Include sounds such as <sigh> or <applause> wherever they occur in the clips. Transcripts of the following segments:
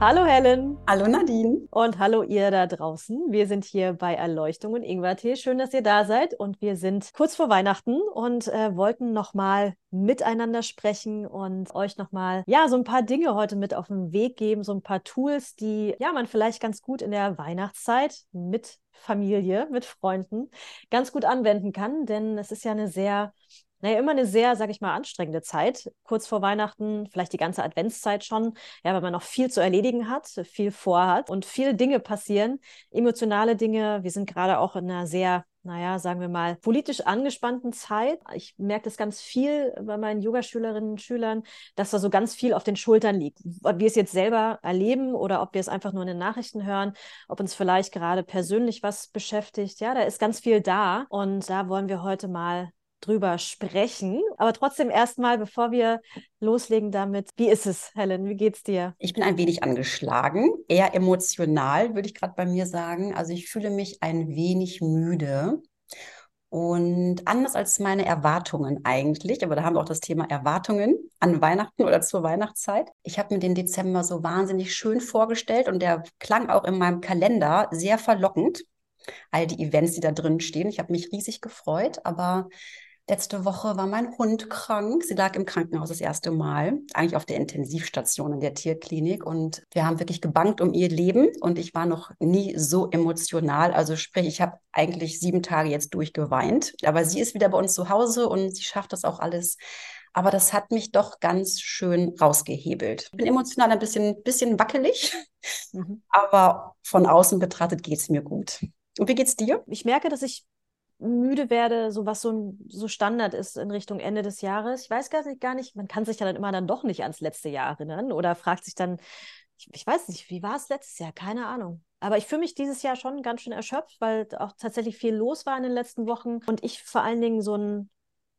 Hallo Helen. Hallo Nadine. Und hallo ihr da draußen. Wir sind hier bei Erleuchtung und Ingwertee. Schön, dass ihr da seid. Und wir sind kurz vor Weihnachten und äh, wollten nochmal miteinander sprechen und euch nochmal, ja, so ein paar Dinge heute mit auf den Weg geben, so ein paar Tools, die, ja, man vielleicht ganz gut in der Weihnachtszeit mit Familie, mit Freunden ganz gut anwenden kann. Denn es ist ja eine sehr naja, immer eine sehr, sag ich mal, anstrengende Zeit. Kurz vor Weihnachten, vielleicht die ganze Adventszeit schon, ja, weil man noch viel zu erledigen hat, viel vorhat und viele Dinge passieren, emotionale Dinge. Wir sind gerade auch in einer sehr naja, sagen wir mal, politisch angespannten Zeit. Ich merke das ganz viel bei meinen Yogaschülerinnen und Schülern, dass da so ganz viel auf den Schultern liegt. Ob wir es jetzt selber erleben oder ob wir es einfach nur in den Nachrichten hören, ob uns vielleicht gerade persönlich was beschäftigt. Ja, da ist ganz viel da. Und da wollen wir heute mal drüber sprechen. Aber trotzdem erstmal, bevor wir loslegen damit, wie ist es, Helen? Wie geht's dir? Ich bin ein wenig angeschlagen, eher emotional, würde ich gerade bei mir sagen. Also ich fühle mich ein wenig müde. Und anders als meine Erwartungen eigentlich, aber da haben wir auch das Thema Erwartungen an Weihnachten oder zur Weihnachtszeit. Ich habe mir den Dezember so wahnsinnig schön vorgestellt und der klang auch in meinem Kalender sehr verlockend. All die Events, die da drin stehen. Ich habe mich riesig gefreut, aber Letzte Woche war mein Hund krank. Sie lag im Krankenhaus das erste Mal, eigentlich auf der Intensivstation in der Tierklinik. Und wir haben wirklich gebankt um ihr Leben. Und ich war noch nie so emotional. Also sprich, ich habe eigentlich sieben Tage jetzt durchgeweint. Aber sie ist wieder bei uns zu Hause und sie schafft das auch alles. Aber das hat mich doch ganz schön rausgehebelt. Ich bin emotional ein bisschen, bisschen wackelig, mhm. aber von außen betrachtet geht es mir gut. Und wie geht's dir? Ich merke, dass ich müde werde, so was so, so Standard ist in Richtung Ende des Jahres. Ich weiß gar nicht, gar nicht, man kann sich ja dann immer dann doch nicht ans letzte Jahr erinnern oder fragt sich dann, ich, ich weiß nicht, wie war es letztes Jahr? Keine Ahnung. Aber ich fühle mich dieses Jahr schon ganz schön erschöpft, weil auch tatsächlich viel los war in den letzten Wochen und ich vor allen Dingen so ein,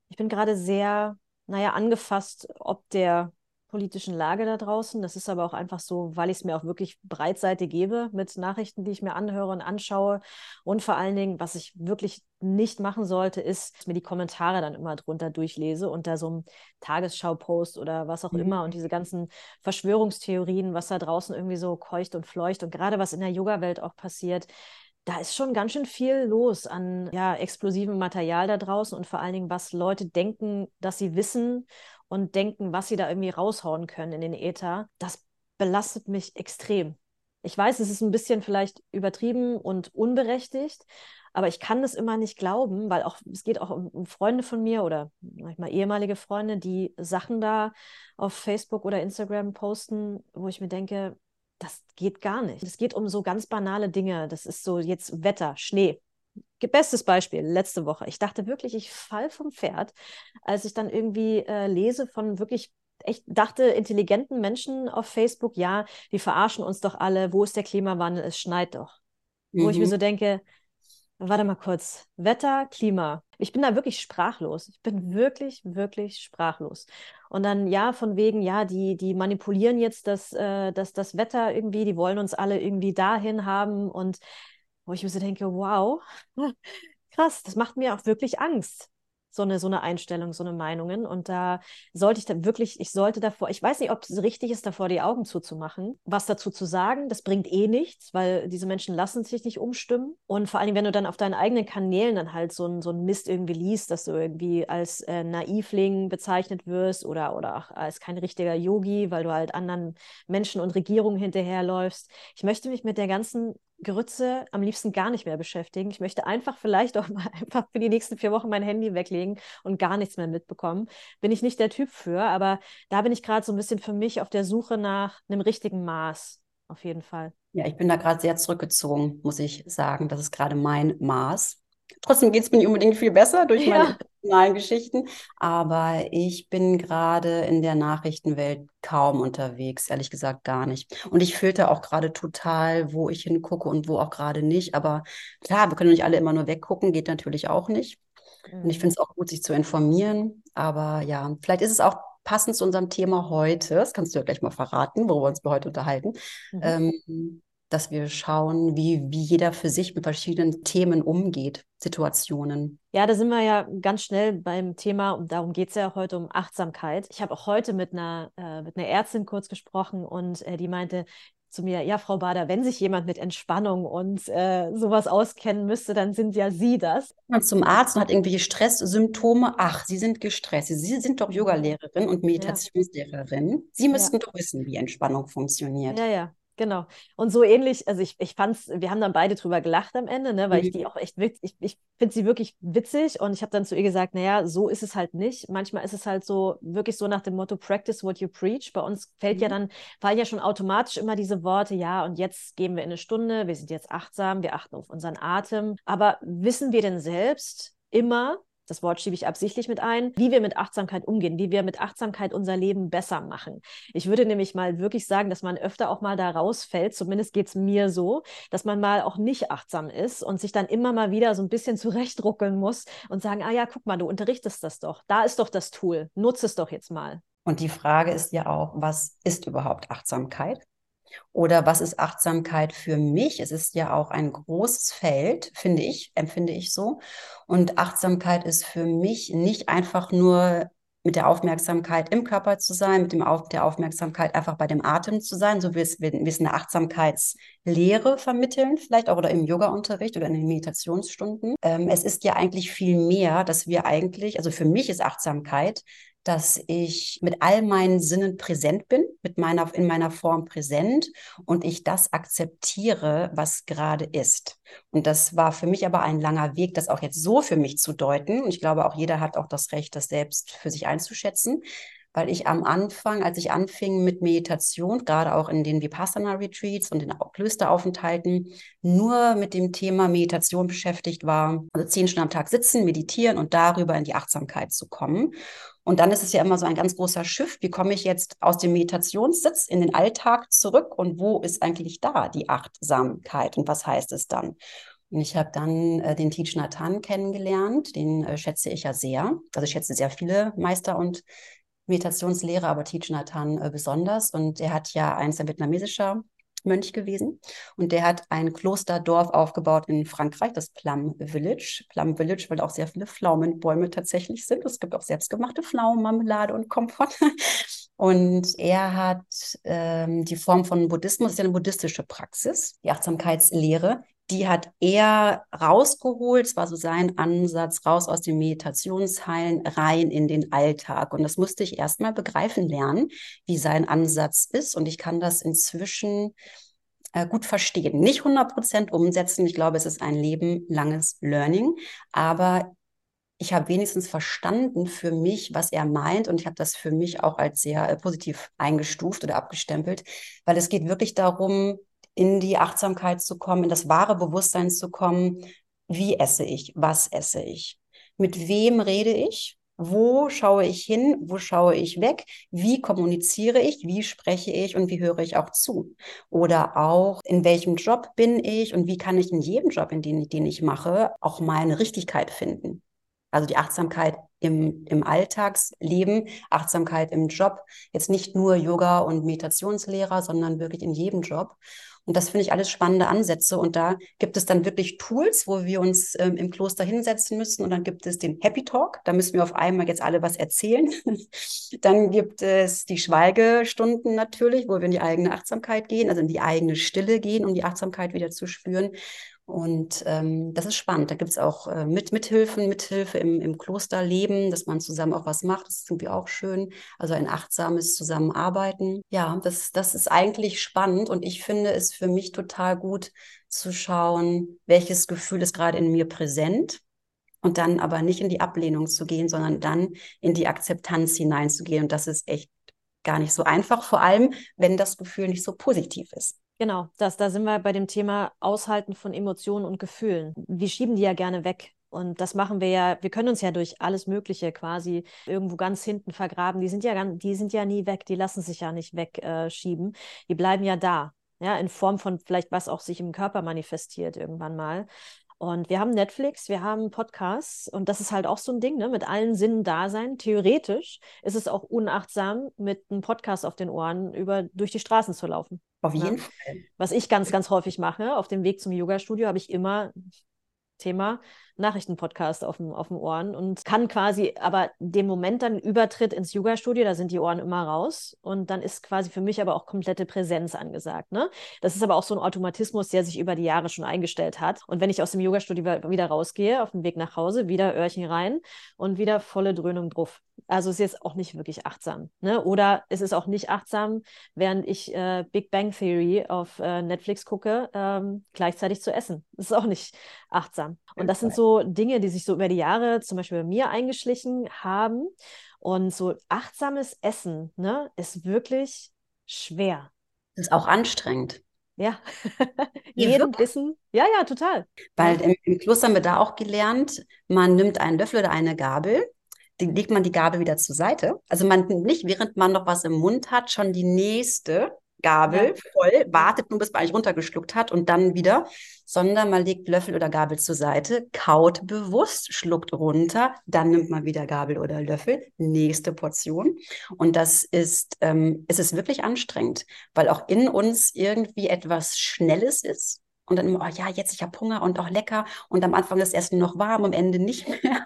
ich bin gerade sehr, naja, angefasst, ob der politischen Lage da draußen. Das ist aber auch einfach so, weil ich es mir auch wirklich Breitseite gebe mit Nachrichten, die ich mir anhöre und anschaue. Und vor allen Dingen, was ich wirklich nicht machen sollte, ist, dass mir die Kommentare dann immer drunter durchlese unter so einem Tagesschau-Post oder was auch mhm. immer und diese ganzen Verschwörungstheorien, was da draußen irgendwie so keucht und fleucht und gerade was in der Yoga-Welt auch passiert da ist schon ganz schön viel los an ja, explosivem Material da draußen und vor allen Dingen, was Leute denken, dass sie wissen und denken, was sie da irgendwie raushauen können in den Äther, das belastet mich extrem. Ich weiß, es ist ein bisschen vielleicht übertrieben und unberechtigt, aber ich kann das immer nicht glauben, weil auch es geht auch um, um Freunde von mir oder manchmal ehemalige Freunde, die Sachen da auf Facebook oder Instagram posten, wo ich mir denke, das geht gar nicht. Es geht um so ganz banale Dinge. Das ist so jetzt Wetter, Schnee. Bestes Beispiel, letzte Woche. Ich dachte wirklich, ich fall vom Pferd, als ich dann irgendwie äh, lese von wirklich ich dachte, intelligenten Menschen auf Facebook, ja, die verarschen uns doch alle, wo ist der Klimawandel, es schneit doch. Mhm. Wo ich mir mhm. so denke, warte mal kurz, Wetter, Klima. Ich bin da wirklich sprachlos. Ich bin wirklich, wirklich sprachlos. Und dann, ja, von wegen, ja, die, die manipulieren jetzt das, äh, das, das Wetter irgendwie, die wollen uns alle irgendwie dahin haben und wo ich mir so denke, wow, <laughs> krass, das macht mir auch wirklich Angst so eine, so eine Einstellung, so eine Meinungen. Und da sollte ich dann wirklich, ich sollte davor, ich weiß nicht, ob es richtig ist, davor die Augen zuzumachen, was dazu zu sagen. Das bringt eh nichts, weil diese Menschen lassen sich nicht umstimmen. Und vor allem, wenn du dann auf deinen eigenen Kanälen dann halt so ein, so ein Mist irgendwie liest, dass du irgendwie als äh, Naivling bezeichnet wirst oder, oder als kein richtiger Yogi, weil du halt anderen Menschen und Regierungen hinterherläufst. Ich möchte mich mit der ganzen Grütze am liebsten gar nicht mehr beschäftigen. Ich möchte einfach vielleicht auch <laughs> mal einfach für die nächsten vier Wochen mein Handy weglegen und gar nichts mehr mitbekommen. Bin ich nicht der Typ für, aber da bin ich gerade so ein bisschen für mich auf der Suche nach einem richtigen Maß, auf jeden Fall. Ja, ich bin da gerade sehr zurückgezogen, muss ich sagen. Das ist gerade mein Maß. Trotzdem geht es mir nicht unbedingt viel besser durch ja. meine personalen Geschichten, aber ich bin gerade in der Nachrichtenwelt kaum unterwegs, ehrlich gesagt gar nicht. Und ich filter auch gerade total, wo ich hingucke und wo auch gerade nicht. Aber klar, wir können nicht alle immer nur weggucken, geht natürlich auch nicht. Und ich mhm. finde es auch gut, sich zu informieren. Aber ja, vielleicht ist es auch passend zu unserem Thema heute, das kannst du ja gleich mal verraten, worüber wir uns heute unterhalten, mhm. ähm, dass wir schauen, wie, wie jeder für sich mit verschiedenen Themen umgeht, Situationen. Ja, da sind wir ja ganz schnell beim Thema, und darum geht es ja heute um Achtsamkeit. Ich habe auch heute mit einer, äh, mit einer Ärztin kurz gesprochen und äh, die meinte, zu mir, ja, Frau Bader, wenn sich jemand mit Entspannung und äh, sowas auskennen müsste, dann sind ja Sie das. Man zum Arzt und hat irgendwelche Stresssymptome. Ach, Sie sind gestresst. Sie sind doch Yogalehrerin und Meditationslehrerin. Sie müssten ja. doch wissen, wie Entspannung funktioniert. Ja, ja. Genau. Und so ähnlich, also ich, ich fand's, wir haben dann beide drüber gelacht am Ende, ne, weil mhm. ich die auch echt ich, ich finde sie wirklich witzig und ich habe dann zu ihr gesagt, naja, so ist es halt nicht. Manchmal ist es halt so, wirklich so nach dem Motto, practice what you preach. Bei uns fällt mhm. ja dann, fallen ja schon automatisch immer diese Worte, ja, und jetzt gehen wir in eine Stunde, wir sind jetzt achtsam, wir achten auf unseren Atem. Aber wissen wir denn selbst immer, das Wort schiebe ich absichtlich mit ein, wie wir mit Achtsamkeit umgehen, wie wir mit Achtsamkeit unser Leben besser machen. Ich würde nämlich mal wirklich sagen, dass man öfter auch mal da rausfällt, zumindest geht es mir so, dass man mal auch nicht achtsam ist und sich dann immer mal wieder so ein bisschen zurechtruckeln muss und sagen, ah ja, guck mal, du unterrichtest das doch, da ist doch das Tool, nutze es doch jetzt mal. Und die Frage ist ja auch, was ist überhaupt Achtsamkeit? Oder was ist Achtsamkeit für mich? Es ist ja auch ein großes Feld, finde ich, empfinde ich so. Und Achtsamkeit ist für mich nicht einfach nur mit der Aufmerksamkeit im Körper zu sein, mit dem Auf der Aufmerksamkeit einfach bei dem Atem zu sein, so wie es, wie es eine Achtsamkeitslehre vermitteln, vielleicht auch oder im Yoga-Unterricht oder in den Meditationsstunden. Ähm, es ist ja eigentlich viel mehr, dass wir eigentlich, also für mich ist Achtsamkeit dass ich mit all meinen Sinnen präsent bin, mit meiner, in meiner Form präsent und ich das akzeptiere, was gerade ist. Und das war für mich aber ein langer Weg, das auch jetzt so für mich zu deuten. Und ich glaube, auch jeder hat auch das Recht, das selbst für sich einzuschätzen weil ich am Anfang, als ich anfing mit Meditation, gerade auch in den Vipassana-Retreats und den Klösteraufenthalten, nur mit dem Thema Meditation beschäftigt war. Also zehn Stunden am Tag sitzen, meditieren und darüber in die Achtsamkeit zu kommen. Und dann ist es ja immer so ein ganz großer Schiff. Wie komme ich jetzt aus dem Meditationssitz in den Alltag zurück und wo ist eigentlich da die Achtsamkeit und was heißt es dann? Und ich habe dann äh, den Teach Nathan kennengelernt, den äh, schätze ich ja sehr. Also ich schätze sehr viele Meister und Meditationslehrer, aber Teach Nathan äh, besonders. Und er hat ja ein vietnamesischer Mönch gewesen. Und der hat ein Klosterdorf aufgebaut in Frankreich, das Plum Village. Plum Village, weil auch sehr viele Pflaumenbäume tatsächlich sind. Es gibt auch selbstgemachte Pflaumenmarmelade und Komfort. <laughs> Und er hat ähm, die Form von Buddhismus, ist ja eine buddhistische Praxis, die Achtsamkeitslehre, die hat er rausgeholt, es war so sein Ansatz, raus aus den Meditationsheilen, rein in den Alltag. Und das musste ich erstmal begreifen lernen, wie sein Ansatz ist. Und ich kann das inzwischen äh, gut verstehen. Nicht 100 Prozent umsetzen. Ich glaube, es ist ein lebenlanges Learning. Aber ich habe wenigstens verstanden für mich, was er meint und ich habe das für mich auch als sehr äh, positiv eingestuft oder abgestempelt, weil es geht wirklich darum, in die Achtsamkeit zu kommen, in das wahre Bewusstsein zu kommen, wie esse ich, was esse ich, mit wem rede ich, wo schaue ich hin, wo schaue ich weg, wie kommuniziere ich, wie spreche ich und wie höre ich auch zu. Oder auch, in welchem Job bin ich und wie kann ich in jedem Job, in den, den ich mache, auch meine Richtigkeit finden. Also die Achtsamkeit im, im Alltagsleben, Achtsamkeit im Job, jetzt nicht nur Yoga und Meditationslehrer, sondern wirklich in jedem Job. Und das finde ich alles spannende Ansätze. Und da gibt es dann wirklich Tools, wo wir uns ähm, im Kloster hinsetzen müssen. Und dann gibt es den Happy Talk. Da müssen wir auf einmal jetzt alle was erzählen. <laughs> dann gibt es die Schweigestunden natürlich, wo wir in die eigene Achtsamkeit gehen, also in die eigene Stille gehen, um die Achtsamkeit wieder zu spüren. Und ähm, das ist spannend. Da gibt es auch äh, mit, Mithilfen, Mithilfe im, im Klosterleben, dass man zusammen auch was macht. Das ist irgendwie auch schön. Also ein achtsames Zusammenarbeiten. Ja, das, das ist eigentlich spannend und ich finde es für mich total gut zu schauen, welches Gefühl ist gerade in mir präsent und dann aber nicht in die Ablehnung zu gehen, sondern dann in die Akzeptanz hineinzugehen. Und das ist echt gar nicht so einfach, vor allem wenn das Gefühl nicht so positiv ist. Genau, das, da sind wir bei dem Thema Aushalten von Emotionen und Gefühlen. Wir schieben die ja gerne weg. Und das machen wir ja, wir können uns ja durch alles Mögliche quasi irgendwo ganz hinten vergraben. Die sind ja, die sind ja nie weg, die lassen sich ja nicht wegschieben. Äh, die bleiben ja da. Ja, in Form von vielleicht was auch sich im Körper manifestiert irgendwann mal. Und wir haben Netflix, wir haben Podcasts und das ist halt auch so ein Ding, ne? mit allen Sinnen da sein. Theoretisch ist es auch unachtsam, mit einem Podcast auf den Ohren über, durch die Straßen zu laufen. Auf jeden ja? Fall. Was ich ganz, ganz häufig mache, auf dem Weg zum Yoga-Studio habe ich immer Thema Nachrichtenpodcast auf dem, auf dem Ohren und kann quasi aber den Moment dann Übertritt ins Yoga-Studio, da sind die Ohren immer raus und dann ist quasi für mich aber auch komplette Präsenz angesagt. Ne? Das ist aber auch so ein Automatismus, der sich über die Jahre schon eingestellt hat. Und wenn ich aus dem Yoga-Studio wieder rausgehe, auf dem Weg nach Hause, wieder Öhrchen rein und wieder volle Dröhnung drauf. Also ist jetzt auch nicht wirklich achtsam. Ne? Oder es ist auch nicht achtsam, während ich äh, Big Bang Theory auf äh, Netflix gucke, ähm, gleichzeitig zu essen. Das ist auch nicht achtsam. Und das sind so Dinge, die sich so über die Jahre zum Beispiel bei mir eingeschlichen haben. Und so achtsames Essen ne, ist wirklich schwer. Das ist auch anstrengend. Ja, <laughs> jeden Bissen. Ja, ja, total. Weil im, im Kloster haben wir da auch gelernt, man nimmt einen Löffel oder eine Gabel die legt man die Gabel wieder zur Seite. Also man nimmt nicht, während man noch was im Mund hat, schon die nächste Gabel voll, wartet nur, bis man eigentlich runtergeschluckt hat und dann wieder, sondern man legt Löffel oder Gabel zur Seite, kaut bewusst, schluckt runter, dann nimmt man wieder Gabel oder Löffel, nächste Portion. Und das ist, ähm, es ist wirklich anstrengend, weil auch in uns irgendwie etwas Schnelles ist und dann immer, oh ja, jetzt ich habe Hunger und auch lecker und am Anfang ist das Essen noch warm, am Ende nicht <laughs> mehr.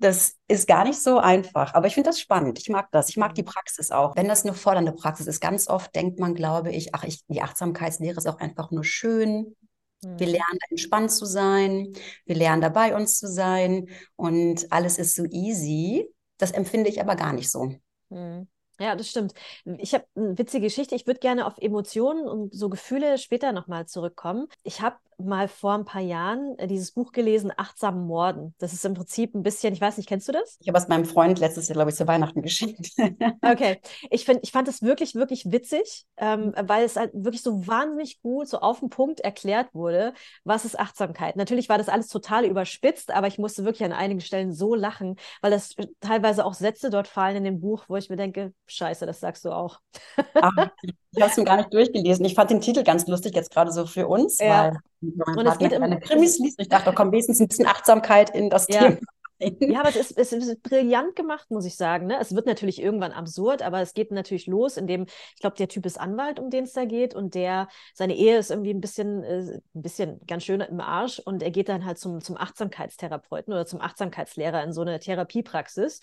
Das ist gar nicht so einfach, aber ich finde das spannend. Ich mag das. Ich mag die mhm. Praxis auch. Wenn das eine fordernde Praxis ist, ganz oft denkt man, glaube ich, ach, ich, die Achtsamkeitslehre ist auch einfach nur schön. Wir mhm. lernen entspannt zu sein, wir lernen dabei uns zu sein und alles ist so easy. Das empfinde ich aber gar nicht so. Mhm. Ja, das stimmt. Ich habe eine witzige Geschichte. Ich würde gerne auf Emotionen und so Gefühle später nochmal zurückkommen. Ich habe mal vor ein paar Jahren äh, dieses Buch gelesen, Achtsam Morden. Das ist im Prinzip ein bisschen, ich weiß nicht, kennst du das? Ich habe es meinem Freund letztes Jahr, glaube ich, zu Weihnachten geschenkt. <laughs> okay. Ich, find, ich fand es wirklich, wirklich witzig, ähm, weil es halt wirklich so wahnsinnig gut, so auf den Punkt erklärt wurde, was ist Achtsamkeit. Natürlich war das alles total überspitzt, aber ich musste wirklich an einigen Stellen so lachen, weil das äh, teilweise auch Sätze dort fallen in dem Buch, wo ich mir denke, scheiße, das sagst du auch. <laughs> Ich habe es mir gar nicht durchgelesen. Ich fand den Titel ganz lustig jetzt gerade so für uns, ja. weil und es geht um Krimis liest. Ich dachte, da kommt wenigstens ein bisschen Achtsamkeit in das ja. Thema. Ja, aber es ist, es ist brillant gemacht, muss ich sagen. Ne? Es wird natürlich irgendwann absurd, aber es geht natürlich los, indem, ich glaube, der Typ ist Anwalt, um den es da geht, und der, seine Ehe ist irgendwie ein bisschen, äh, ein bisschen ganz schön im Arsch und er geht dann halt zum, zum Achtsamkeitstherapeuten oder zum Achtsamkeitslehrer in so eine Therapiepraxis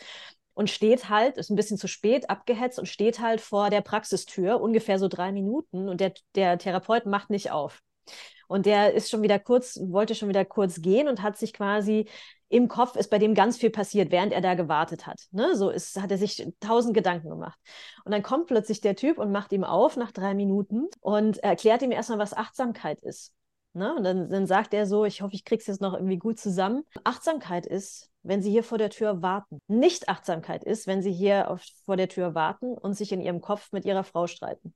und steht halt, ist ein bisschen zu spät abgehetzt und steht halt vor der Praxistür, ungefähr so drei Minuten und der, der Therapeut macht nicht auf. Und der ist schon wieder kurz, wollte schon wieder kurz gehen und hat sich quasi im Kopf ist bei dem ganz viel passiert, während er da gewartet hat. Ne? So ist, hat er sich tausend Gedanken gemacht. Und dann kommt plötzlich der Typ und macht ihm auf nach drei Minuten und erklärt ihm erstmal, was Achtsamkeit ist. Ne? Und dann, dann sagt er so, ich hoffe, ich krieg's jetzt noch irgendwie gut zusammen. Achtsamkeit ist, wenn Sie hier vor der Tür warten. Nicht-Achtsamkeit ist, wenn Sie hier auf, vor der Tür warten und sich in Ihrem Kopf mit Ihrer Frau streiten.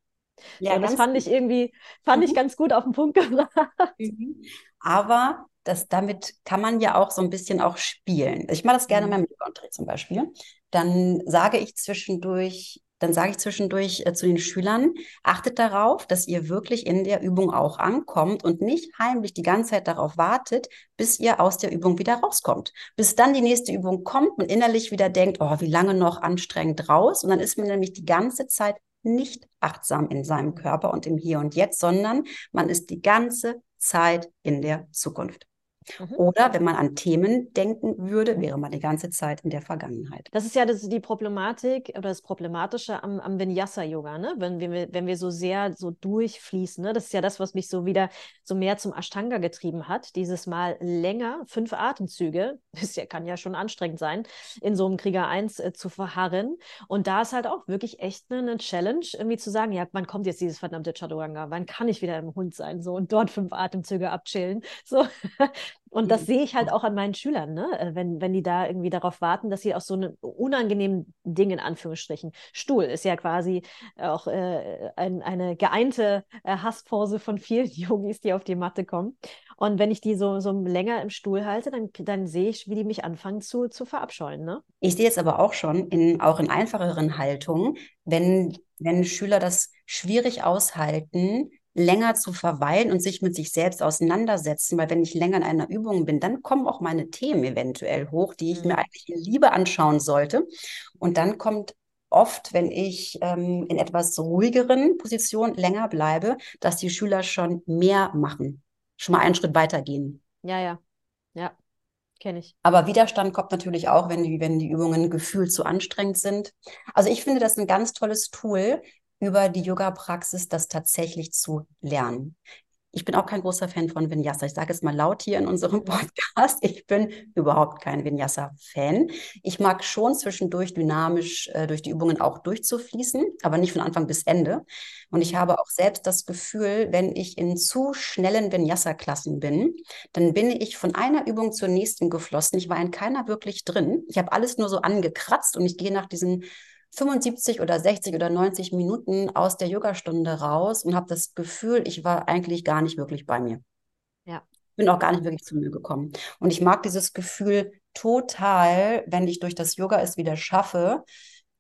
Ja, so, das fand ich irgendwie, fand mhm. ich ganz gut auf den Punkt gebracht. Mhm. Aber das, damit kann man ja auch so ein bisschen auch spielen. Ich mache das gerne mhm. in meinem Yoga-Unterricht zum Beispiel. Dann sage ich zwischendurch, dann sage ich zwischendurch äh, zu den Schülern, achtet darauf, dass ihr wirklich in der Übung auch ankommt und nicht heimlich die ganze Zeit darauf wartet, bis ihr aus der Übung wieder rauskommt. Bis dann die nächste Übung kommt und innerlich wieder denkt, oh, wie lange noch anstrengend raus. Und dann ist man nämlich die ganze Zeit nicht achtsam in seinem Körper und im Hier und Jetzt, sondern man ist die ganze Zeit in der Zukunft. Mhm. Oder wenn man an Themen denken würde, wäre man die ganze Zeit in der Vergangenheit. Das ist ja das, die Problematik oder das Problematische am, am Vinyasa-Yoga, ne? wenn, wir, wenn wir so sehr so durchfließen. Ne? Das ist ja das, was mich so wieder so mehr zum Ashtanga getrieben hat. Dieses Mal länger, fünf Atemzüge, <laughs> das ja, kann ja schon anstrengend sein, in so einem Krieger 1 äh, zu verharren. Und da ist halt auch wirklich echt eine, eine Challenge, irgendwie zu sagen, ja, wann kommt jetzt dieses verdammte Chaturanga? Wann kann ich wieder im Hund sein? So und dort fünf Atemzüge abchillen. So. <laughs> Und das sehe ich halt auch an meinen Schülern, ne? Äh, wenn, wenn die da irgendwie darauf warten, dass sie aus so einem unangenehmen Ding in Anführungsstrichen, Stuhl ist ja quasi auch äh, ein, eine geeinte äh, Hasspose von vielen <laughs> Yogis, die auf die Matte kommen. Und wenn ich die so, so länger im Stuhl halte, dann, dann sehe ich, wie die mich anfangen zu, zu verabscheuen. Ne? Ich sehe es aber auch schon, in, auch in einfacheren Haltungen, wenn, wenn Schüler das schwierig aushalten, länger zu verweilen und sich mit sich selbst auseinandersetzen, weil wenn ich länger in einer Übung bin, dann kommen auch meine Themen eventuell hoch, die ich mhm. mir eigentlich in Liebe anschauen sollte. Und dann kommt oft, wenn ich ähm, in etwas ruhigeren Positionen länger bleibe, dass die Schüler schon mehr machen, schon mal einen Schritt weitergehen. Ja, ja, ja. Kenne ich. Aber Widerstand kommt natürlich auch, wenn die, wenn die Übungen gefühlt zu anstrengend sind. Also ich finde das ein ganz tolles Tool, über die Yoga-Praxis das tatsächlich zu lernen. Ich bin auch kein großer Fan von Vinyasa. Ich sage es mal laut hier in unserem. <laughs> Podcast. Ich bin überhaupt kein Vinyasa-Fan. Ich mag schon zwischendurch dynamisch äh, durch die Übungen auch durchzufließen, aber nicht von Anfang bis Ende. Und ich habe auch selbst das Gefühl, wenn ich in zu schnellen Vinyasa-Klassen bin, dann bin ich von einer Übung zur nächsten geflossen. Ich war in keiner wirklich drin. Ich habe alles nur so angekratzt und ich gehe nach diesen 75 oder 60 oder 90 Minuten aus der Yogastunde raus und habe das Gefühl, ich war eigentlich gar nicht wirklich bei mir. Ja. Bin auch gar nicht wirklich zu mir gekommen. Und ich mag dieses Gefühl total, wenn ich durch das Yoga es wieder schaffe,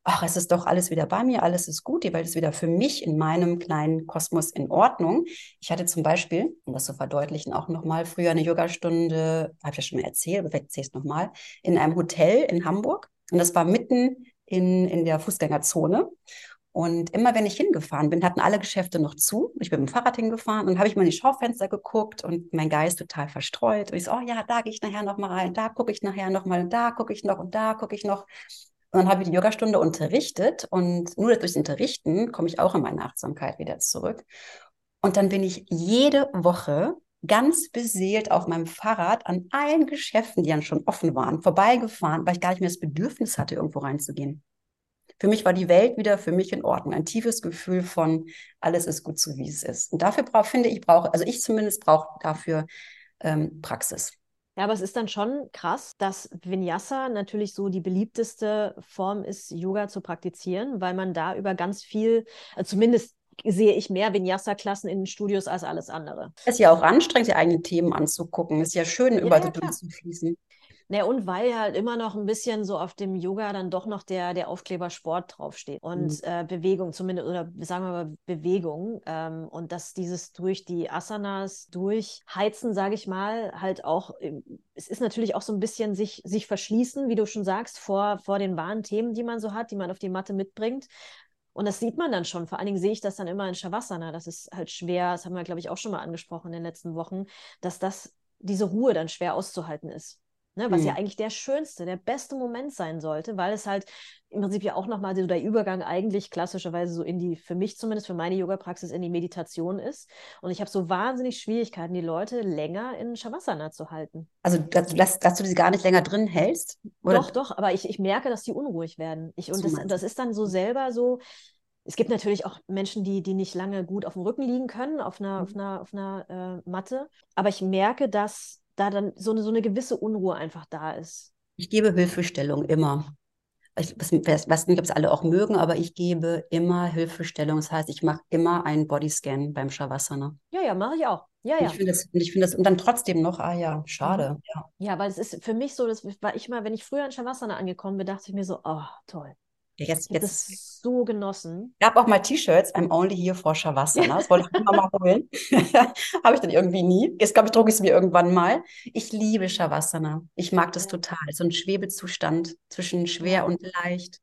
ach, es ist doch alles wieder bei mir, alles ist gut, die Welt ist wieder für mich in meinem kleinen Kosmos in Ordnung. Ich hatte zum Beispiel, um das zu verdeutlichen, auch nochmal früher eine Yogastunde, habe ich ja schon mal erzählt, aber vielleicht erzähle es nochmal, in einem Hotel in Hamburg. Und das war mitten in, in der Fußgängerzone. Und immer wenn ich hingefahren bin, hatten alle Geschäfte noch zu. Ich bin mit dem Fahrrad hingefahren und habe ich mal in die Schaufenster geguckt und mein Geist total verstreut. Und ich so, oh ja, da gehe ich nachher noch mal rein, da gucke ich nachher noch mal, da gucke ich noch und da gucke ich noch. Und dann habe ich die Yogastunde unterrichtet und nur durchs Unterrichten komme ich auch in meine Achtsamkeit wieder zurück. Und dann bin ich jede Woche ganz beseelt auf meinem Fahrrad an allen Geschäften, die dann schon offen waren, vorbeigefahren, weil ich gar nicht mehr das Bedürfnis hatte, irgendwo reinzugehen. Für mich war die Welt wieder für mich in Ordnung. Ein tiefes Gefühl von, alles ist gut so, wie es ist. Und dafür brauche, finde ich, brauche, also ich zumindest brauche dafür ähm, Praxis. Ja, aber es ist dann schon krass, dass Vinyasa natürlich so die beliebteste Form ist, Yoga zu praktizieren, weil man da über ganz viel, äh, zumindest sehe ich mehr Vinyasa-Klassen in den Studios als alles andere. Es ist ja auch anstrengend, die eigenen Themen anzugucken. Es ist ja schön, ja, über ja, die zu fließen. Ne, und weil halt immer noch ein bisschen so auf dem Yoga dann doch noch der, der Aufkleber Sport draufsteht und mhm. äh, Bewegung zumindest, oder sagen wir mal Bewegung. Ähm, und dass dieses durch die Asanas durchheizen, sage ich mal, halt auch, es ist natürlich auch so ein bisschen sich, sich verschließen, wie du schon sagst, vor, vor den wahren Themen, die man so hat, die man auf die Matte mitbringt. Und das sieht man dann schon. Vor allen Dingen sehe ich das dann immer in Shavasana. Das ist halt schwer, das haben wir, glaube ich, auch schon mal angesprochen in den letzten Wochen, dass das, diese Ruhe dann schwer auszuhalten ist. Ne, was mhm. ja eigentlich der schönste, der beste Moment sein sollte, weil es halt im Prinzip ja auch nochmal so der Übergang eigentlich klassischerweise so in die, für mich zumindest, für meine Yoga-Praxis in die Meditation ist. Und ich habe so wahnsinnig Schwierigkeiten, die Leute länger in Shavasana zu halten. Also, dass, dass, dass du sie gar nicht länger drin hältst? Oder? Doch, doch, aber ich, ich merke, dass die unruhig werden. Ich, und das, das ist dann so selber so, es gibt natürlich auch Menschen, die, die nicht lange gut auf dem Rücken liegen können, auf einer, mhm. auf einer, auf einer äh, Matte. Aber ich merke, dass da dann so eine, so eine gewisse Unruhe einfach da ist. Ich gebe Hilfestellung immer. Ich weiß nicht, ob es alle auch mögen, aber ich gebe immer Hilfestellung. Das heißt, ich mache immer einen Bodyscan beim Shavasana. Ja, ja, mache ich auch. Ja, ja. Ich finde das, ich finde das, und dann trotzdem noch, ah ja, schade. Mhm. Ja. ja, weil es ist für mich so, das war ich mal, wenn ich früher in Shavasana angekommen bin, dachte ich mir so, oh, toll. Jetzt, ich habe das so genossen. Ich habe auch mal T-Shirts, I'm only here for Shavasana. Das wollte ich immer mal <laughs> holen. <laughs> habe ich dann irgendwie nie. Jetzt glaube ich, drucke ich es mir irgendwann mal. Ich liebe Shavasana. Ich mag das total. So ein Schwebezustand zwischen schwer und leicht.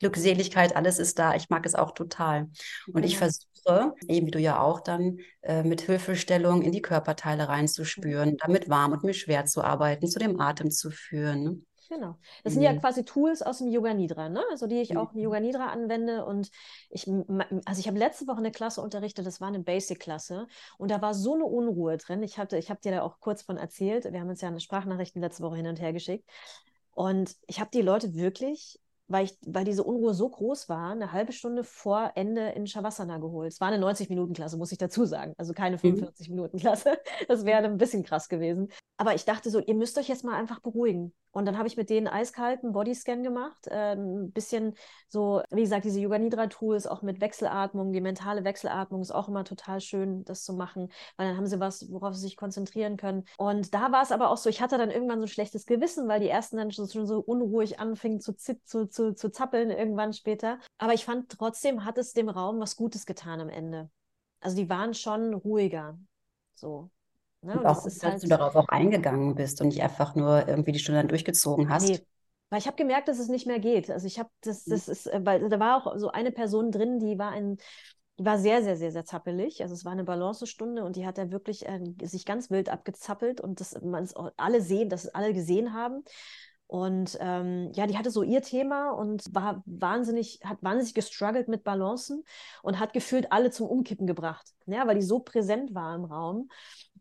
Glückseligkeit, alles ist da. Ich mag es auch total. Und ich versuche, eben wie du ja auch, dann äh, mit Hilfestellung in die Körperteile reinzuspüren, damit warm und mir schwer zu arbeiten, zu dem Atem zu führen. Genau. Das sind ja mhm. quasi Tools aus dem Yoga Nidra, ne? Also die ich auch in Yoga Nidra anwende. Und ich, also ich habe letzte Woche eine Klasse unterrichtet, das war eine Basic-Klasse. Und da war so eine Unruhe drin. Ich hatte, ich habe dir da auch kurz von erzählt. Wir haben uns ja eine Sprachnachrichten letzte Woche hin und her geschickt. Und ich habe die Leute wirklich weil, ich, weil diese Unruhe so groß war, eine halbe Stunde vor Ende in Shavasana geholt. Es war eine 90-Minuten-Klasse, muss ich dazu sagen. Also keine 45-Minuten-Klasse. Mhm. <laughs> Das wäre ein bisschen krass gewesen. Aber ich dachte so, ihr müsst euch jetzt mal einfach beruhigen. Und dann habe ich mit denen eiskalten Bodyscan gemacht. Äh, ein bisschen so, wie gesagt, diese Yoga Nidra Tools auch mit Wechselatmung. Die mentale Wechselatmung ist auch immer total schön, das zu machen, weil dann haben sie was, worauf sie sich konzentrieren können. Und da war es aber auch so, ich hatte dann irgendwann so ein schlechtes Gewissen, weil die ersten dann schon, schon so unruhig anfingen zu, zu, zu, zu, zu zappeln irgendwann später. Aber ich fand trotzdem hat es dem Raum was Gutes getan am Ende. Also die waren schon ruhiger. So. Ne? Und, auch, dass halt... du darauf auch eingegangen bist und nicht einfach nur irgendwie die Stunde dann durchgezogen hast. Nee. Weil ich habe gemerkt, dass es nicht mehr geht. Also ich habe das, mhm. das ist, äh, weil da war auch so eine Person drin, die war ein, die war sehr, sehr, sehr, sehr zappelig. Also es war eine Balancestunde und die hat da wirklich äh, sich ganz wild abgezappelt und das man alle sehen, dass es alle gesehen haben. Und ähm, ja, die hatte so ihr Thema und war wahnsinnig, hat wahnsinnig gestruggelt mit Balancen und hat gefühlt alle zum Umkippen gebracht. Ja, weil die so präsent war im Raum,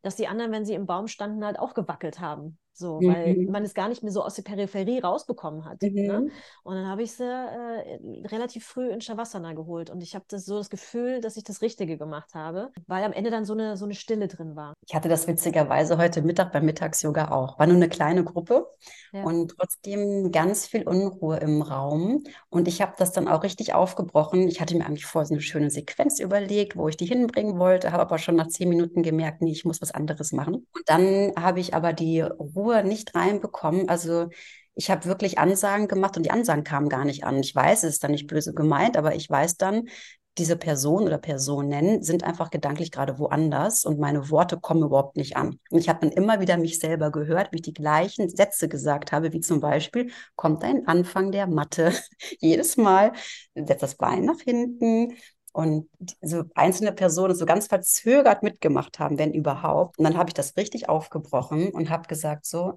dass die anderen, wenn sie im Baum standen, halt auch gewackelt haben. So, mhm. weil man es gar nicht mehr so aus der Peripherie rausbekommen hat. Ne? Mhm. Ne? Und dann habe ich sie äh, relativ früh in Shavasana geholt. Und ich habe das so das Gefühl, dass ich das Richtige gemacht habe, weil am Ende dann so eine, so eine Stille drin war. Ich hatte das witzigerweise heute Mittag beim Mittags-Yoga auch. War nur eine kleine Gruppe ja. und trotzdem ganz viel Unruhe im Raum. Und ich habe das dann auch richtig aufgebrochen. Ich hatte mir eigentlich vorher so eine schöne Sequenz überlegt, wo ich die hinbringen wollte, habe aber schon nach zehn Minuten gemerkt, nee, ich muss was anderes machen. Und dann habe ich aber die Ruhe Ruhe nicht reinbekommen. Also ich habe wirklich Ansagen gemacht und die Ansagen kamen gar nicht an. Ich weiß, es ist dann nicht böse gemeint, aber ich weiß dann, diese Person oder Personen sind einfach gedanklich gerade woanders und meine Worte kommen überhaupt nicht an. Und ich habe dann immer wieder mich selber gehört, wie ich die gleichen Sätze gesagt habe, wie zum Beispiel, kommt ein Anfang der Matte. <laughs> Jedes Mal setzt das Bein nach hinten, und so einzelne Personen so ganz verzögert mitgemacht haben, wenn überhaupt. Und dann habe ich das richtig aufgebrochen und habe gesagt, so,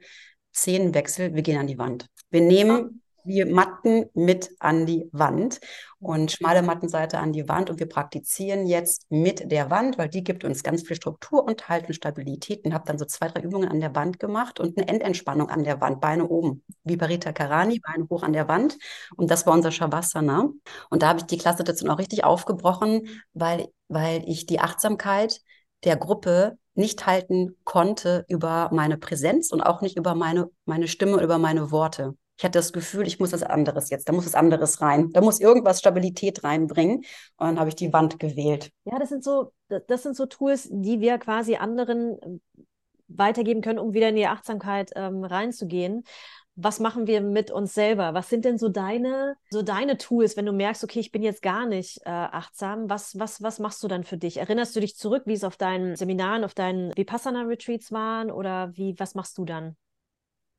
Szenenwechsel, wir gehen an die Wand. Wir nehmen wir Matten mit an die Wand und schmale Mattenseite an die Wand. Und wir praktizieren jetzt mit der Wand, weil die gibt uns ganz viel Struktur und Halt und Stabilität. Und habe dann so zwei, drei Übungen an der Wand gemacht und eine Endentspannung an der Wand, Beine oben, wie Parita Karani, Beine hoch an der Wand. Und das war unser Shavasana. Und da habe ich die Klasse dazu auch richtig aufgebrochen, weil, weil ich die Achtsamkeit der Gruppe nicht halten konnte über meine Präsenz und auch nicht über meine, meine Stimme, über meine Worte. Ich hatte das Gefühl, ich muss was anderes jetzt, da muss was anderes rein. Da muss irgendwas Stabilität reinbringen. Und dann habe ich die Wand gewählt. Ja, das sind so, das sind so Tools, die wir quasi anderen ähm, weitergeben können, um wieder in die Achtsamkeit ähm, reinzugehen. Was machen wir mit uns selber? Was sind denn so deine, so deine Tools, wenn du merkst, okay, ich bin jetzt gar nicht äh, achtsam? Was, was, was machst du dann für dich? Erinnerst du dich zurück, wie es auf deinen Seminaren, auf deinen Vipassana-Retreats waren? Oder wie, was machst du dann?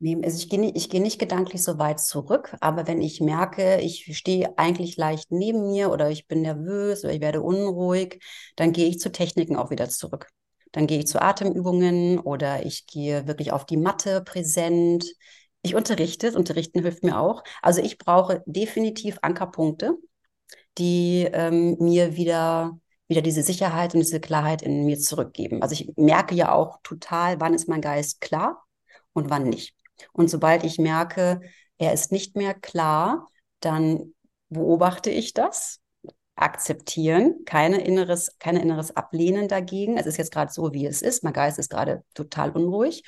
Also ich gehe nicht, ich gehe nicht gedanklich so weit zurück, aber wenn ich merke, ich stehe eigentlich leicht neben mir oder ich bin nervös oder ich werde unruhig, dann gehe ich zu Techniken auch wieder zurück. Dann gehe ich zu Atemübungen oder ich gehe wirklich auf die Matte präsent. Ich unterrichte, unterrichten hilft mir auch. Also ich brauche definitiv Ankerpunkte, die ähm, mir wieder wieder diese Sicherheit und diese Klarheit in mir zurückgeben. Also ich merke ja auch total, wann ist mein Geist klar und wann nicht. Und sobald ich merke, er ist nicht mehr klar, dann beobachte ich das, akzeptieren, keine inneres, keine inneres Ablehnen dagegen. Es ist jetzt gerade so, wie es ist. Mein Geist ist gerade total unruhig.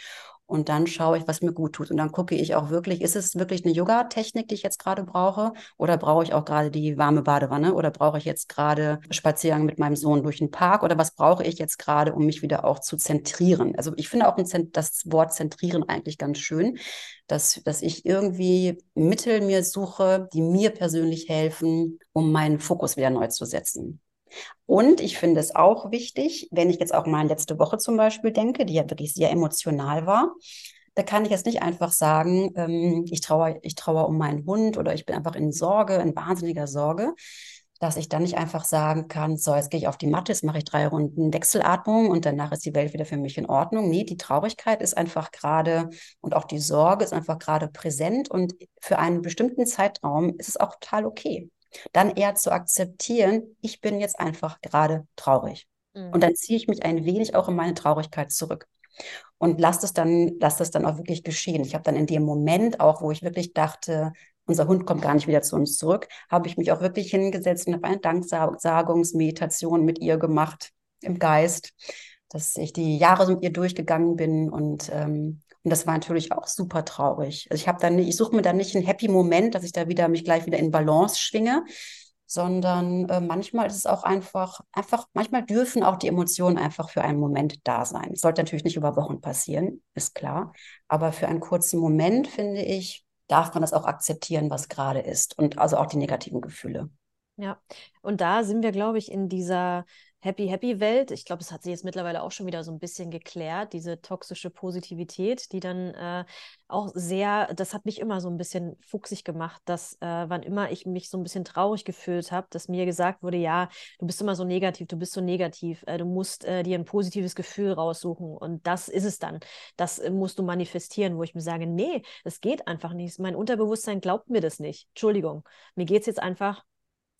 Und dann schaue ich, was mir gut tut. Und dann gucke ich auch wirklich, ist es wirklich eine Yoga-Technik, die ich jetzt gerade brauche? Oder brauche ich auch gerade die warme Badewanne? Oder brauche ich jetzt gerade Spaziergang mit meinem Sohn durch den Park? Oder was brauche ich jetzt gerade, um mich wieder auch zu zentrieren? Also ich finde auch das Wort zentrieren eigentlich ganz schön, dass, dass ich irgendwie Mittel mir suche, die mir persönlich helfen, um meinen Fokus wieder neu zu setzen. Und ich finde es auch wichtig, wenn ich jetzt auch mal letzte Woche zum Beispiel denke, die ja wirklich sehr emotional war, Da kann ich jetzt nicht einfach sagen, ähm, ich traue ich trauere um meinen Hund oder ich bin einfach in Sorge, in wahnsinniger Sorge, dass ich dann nicht einfach sagen kann, so, jetzt gehe ich auf die Matte, jetzt mache ich drei Runden Wechselatmung und danach ist die Welt wieder für mich in Ordnung. Nee, die Traurigkeit ist einfach gerade und auch die Sorge ist einfach gerade präsent und für einen bestimmten Zeitraum ist es auch total okay. Dann eher zu akzeptieren, ich bin jetzt einfach gerade traurig. Mhm. Und dann ziehe ich mich ein wenig auch in meine Traurigkeit zurück und lass das dann, lass das dann auch wirklich geschehen. Ich habe dann in dem Moment auch, wo ich wirklich dachte, unser Hund kommt gar nicht wieder zu uns zurück, habe ich mich auch wirklich hingesetzt und habe eine Danksagungsmeditation mit ihr gemacht im Geist, dass ich die Jahre mit ihr durchgegangen bin und ähm, und das war natürlich auch super traurig. Also ich habe dann, ich suche mir dann nicht einen Happy Moment, dass ich da wieder mich gleich wieder in Balance schwinge, sondern äh, manchmal ist es auch einfach, einfach, manchmal dürfen auch die Emotionen einfach für einen Moment da sein. Es sollte natürlich nicht über Wochen passieren, ist klar. Aber für einen kurzen Moment, finde ich, darf man das auch akzeptieren, was gerade ist und also auch die negativen Gefühle. Ja, und da sind wir, glaube ich, in dieser Happy, Happy Welt. Ich glaube, es hat sich jetzt mittlerweile auch schon wieder so ein bisschen geklärt, diese toxische Positivität, die dann äh, auch sehr, das hat mich immer so ein bisschen fuchsig gemacht, dass äh, wann immer ich mich so ein bisschen traurig gefühlt habe, dass mir gesagt wurde, ja, du bist immer so negativ, du bist so negativ, äh, du musst äh, dir ein positives Gefühl raussuchen und das ist es dann. Das äh, musst du manifestieren, wo ich mir sage, nee, das geht einfach nicht. Mein Unterbewusstsein glaubt mir das nicht. Entschuldigung, mir geht es jetzt einfach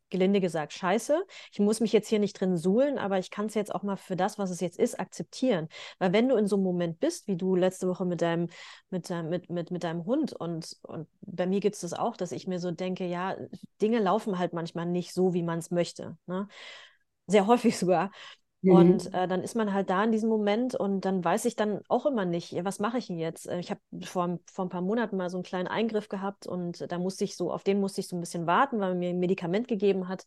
gelinde gesagt, scheiße. Ich muss mich jetzt hier nicht drin suhlen, aber ich kann es jetzt auch mal für das, was es jetzt ist, akzeptieren. Weil wenn du in so einem Moment bist, wie du letzte Woche mit deinem, mit, mit, mit, mit deinem Hund und, und bei mir gibt es das auch, dass ich mir so denke, ja, Dinge laufen halt manchmal nicht so, wie man es möchte. Ne? Sehr häufig sogar. Mhm. Und äh, dann ist man halt da in diesem Moment und dann weiß ich dann auch immer nicht, ja, was mache ich denn jetzt? Äh, ich habe vor, vor ein paar Monaten mal so einen kleinen Eingriff gehabt und da musste ich so, auf den musste ich so ein bisschen warten, weil man mir ein Medikament gegeben hat.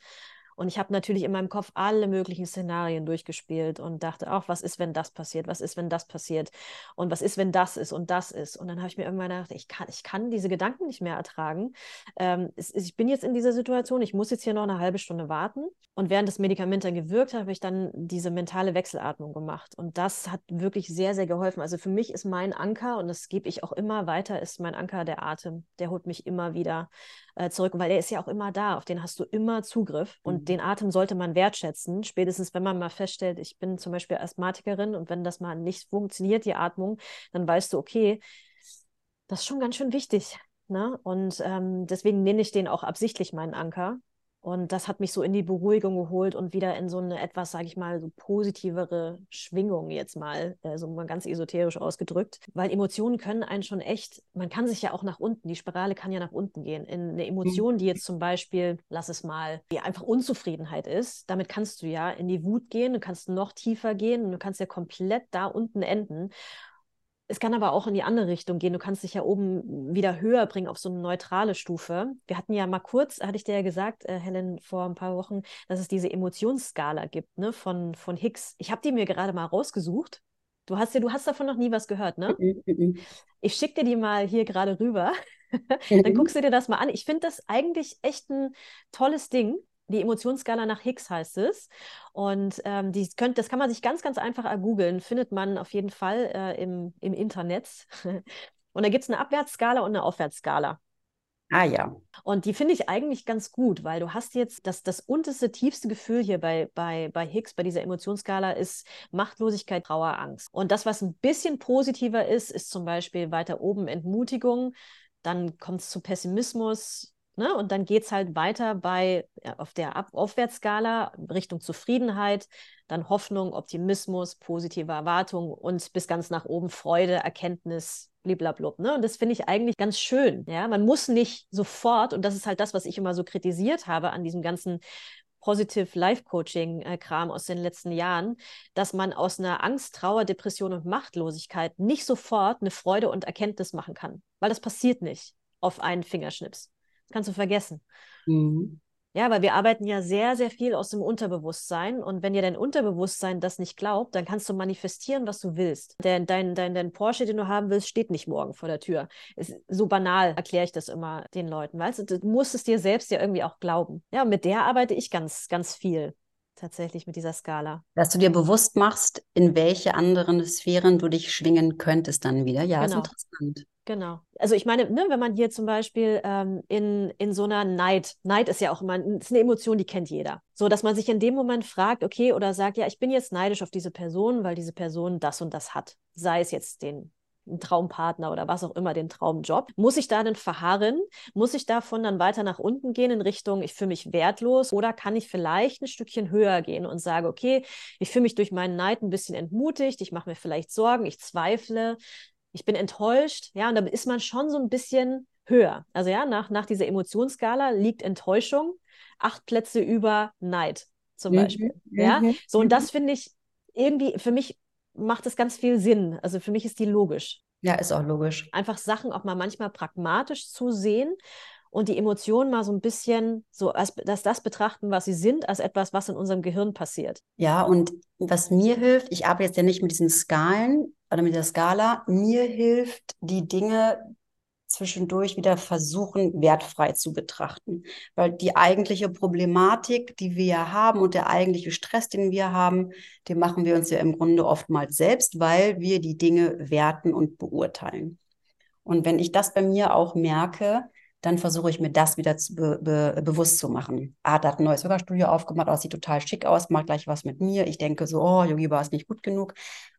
Und ich habe natürlich in meinem Kopf alle möglichen Szenarien durchgespielt und dachte, auch, was ist, wenn das passiert? Was ist, wenn das passiert? Und was ist, wenn das ist und das ist? Und dann habe ich mir irgendwann gedacht, ich kann, ich kann diese Gedanken nicht mehr ertragen. Ähm, es, ich bin jetzt in dieser Situation, ich muss jetzt hier noch eine halbe Stunde warten. Und während das Medikament dann gewirkt hat, habe ich dann diese mentale Wechselatmung gemacht. Und das hat wirklich sehr, sehr geholfen. Also für mich ist mein Anker, und das gebe ich auch immer weiter, ist mein Anker der Atem. Der holt mich immer wieder äh, zurück, weil der ist ja auch immer da, auf den hast du immer Zugriff und mhm. den Atem sollte man wertschätzen, spätestens wenn man mal feststellt, ich bin zum Beispiel Asthmatikerin und wenn das mal nicht funktioniert, die Atmung, dann weißt du, okay, das ist schon ganz schön wichtig. Ne? Und ähm, deswegen nenne ich den auch absichtlich meinen Anker, und das hat mich so in die Beruhigung geholt und wieder in so eine etwas, sage ich mal, so positivere Schwingung jetzt mal, äh, so mal ganz esoterisch ausgedrückt. Weil Emotionen können einen schon echt, man kann sich ja auch nach unten, die Spirale kann ja nach unten gehen. In eine Emotion, die jetzt zum Beispiel, lass es mal, die einfach Unzufriedenheit ist, damit kannst du ja in die Wut gehen, du kannst noch tiefer gehen und du kannst ja komplett da unten enden. Es kann aber auch in die andere Richtung gehen. Du kannst dich ja oben wieder höher bringen auf so eine neutrale Stufe. Wir hatten ja mal kurz, hatte ich dir ja gesagt, äh, Helen, vor ein paar Wochen, dass es diese Emotionsskala gibt, ne, von, von Hicks. Ich habe die mir gerade mal rausgesucht. Du hast ja, du hast davon noch nie was gehört, ne? Mhm, mhm. Ich schicke dir die mal hier gerade rüber. <laughs> Dann mhm. guckst du dir das mal an. Ich finde das eigentlich echt ein tolles Ding die Emotionsskala nach Higgs heißt es. Und ähm, die könnt, das kann man sich ganz, ganz einfach ergoogeln. Findet man auf jeden Fall äh, im, im Internet. <laughs> und da gibt es eine Abwärtsskala und eine Aufwärtsskala. Ah ja. Und die finde ich eigentlich ganz gut, weil du hast jetzt das, das unterste, tiefste Gefühl hier bei, bei, bei Higgs, bei dieser Emotionsskala, ist Machtlosigkeit, Trauer, Angst. Und das, was ein bisschen positiver ist, ist zum Beispiel weiter oben Entmutigung. Dann kommt es zu Pessimismus, Ne? Und dann geht es halt weiter bei auf der Ab Aufwärtsskala Richtung Zufriedenheit, dann Hoffnung, Optimismus, positive Erwartung und bis ganz nach oben Freude, Erkenntnis, bliblablub. Ne? Und das finde ich eigentlich ganz schön. Ja? Man muss nicht sofort, und das ist halt das, was ich immer so kritisiert habe an diesem ganzen Positive Life Coaching äh, Kram aus den letzten Jahren, dass man aus einer Angst, Trauer, Depression und Machtlosigkeit nicht sofort eine Freude und Erkenntnis machen kann, weil das passiert nicht auf einen Fingerschnips kannst du vergessen. Mhm. Ja, weil wir arbeiten ja sehr, sehr viel aus dem Unterbewusstsein. Und wenn dir dein Unterbewusstsein das nicht glaubt, dann kannst du manifestieren, was du willst. Denn dein, dein, dein Porsche, den du haben willst, steht nicht morgen vor der Tür. Ist, so banal erkläre ich das immer den Leuten. Weißt du, du musst es dir selbst ja irgendwie auch glauben. Ja, und mit der arbeite ich ganz, ganz viel. tatsächlich mit dieser Skala. Dass du dir bewusst machst, in welche anderen Sphären du dich schwingen könntest dann wieder. Ja, genau. ist interessant. Genau. Also ich meine, ne, wenn man hier zum Beispiel ähm, in, in so einer Neid, Neid ist ja auch immer ist eine Emotion, die kennt jeder. So, dass man sich in dem Moment fragt, okay, oder sagt, ja, ich bin jetzt neidisch auf diese Person, weil diese Person das und das hat. Sei es jetzt den Traumpartner oder was auch immer, den Traumjob. Muss ich da denn verharren? Muss ich davon dann weiter nach unten gehen in Richtung, ich fühle mich wertlos? Oder kann ich vielleicht ein Stückchen höher gehen und sage, okay, ich fühle mich durch meinen Neid ein bisschen entmutigt, ich mache mir vielleicht Sorgen, ich zweifle, ich bin enttäuscht, ja, und dann ist man schon so ein bisschen höher. Also ja, nach, nach dieser Emotionsskala liegt Enttäuschung acht Plätze über Neid zum mhm. Beispiel. Mhm. Ja, so und mhm. das finde ich irgendwie, für mich macht es ganz viel Sinn. Also für mich ist die logisch. Ja, ist auch logisch. Einfach Sachen auch mal manchmal pragmatisch zu sehen und die Emotionen mal so ein bisschen so als dass das betrachten, was sie sind, als etwas, was in unserem Gehirn passiert. Ja, und was mir hilft, ich arbeite jetzt ja nicht mit diesen Skalen oder mit der Skala, mir hilft, die Dinge zwischendurch wieder versuchen, wertfrei zu betrachten. Weil die eigentliche Problematik, die wir ja haben und der eigentliche Stress, den wir haben, den machen wir uns ja im Grunde oftmals selbst, weil wir die Dinge werten und beurteilen. Und wenn ich das bei mir auch merke, dann versuche ich mir das wieder zu be be bewusst zu machen. Ah, da hat ein neues Yoga-Studio aufgemacht, oh, sieht total schick aus, macht gleich was mit mir. Ich denke so, oh, Yogi war es nicht gut genug.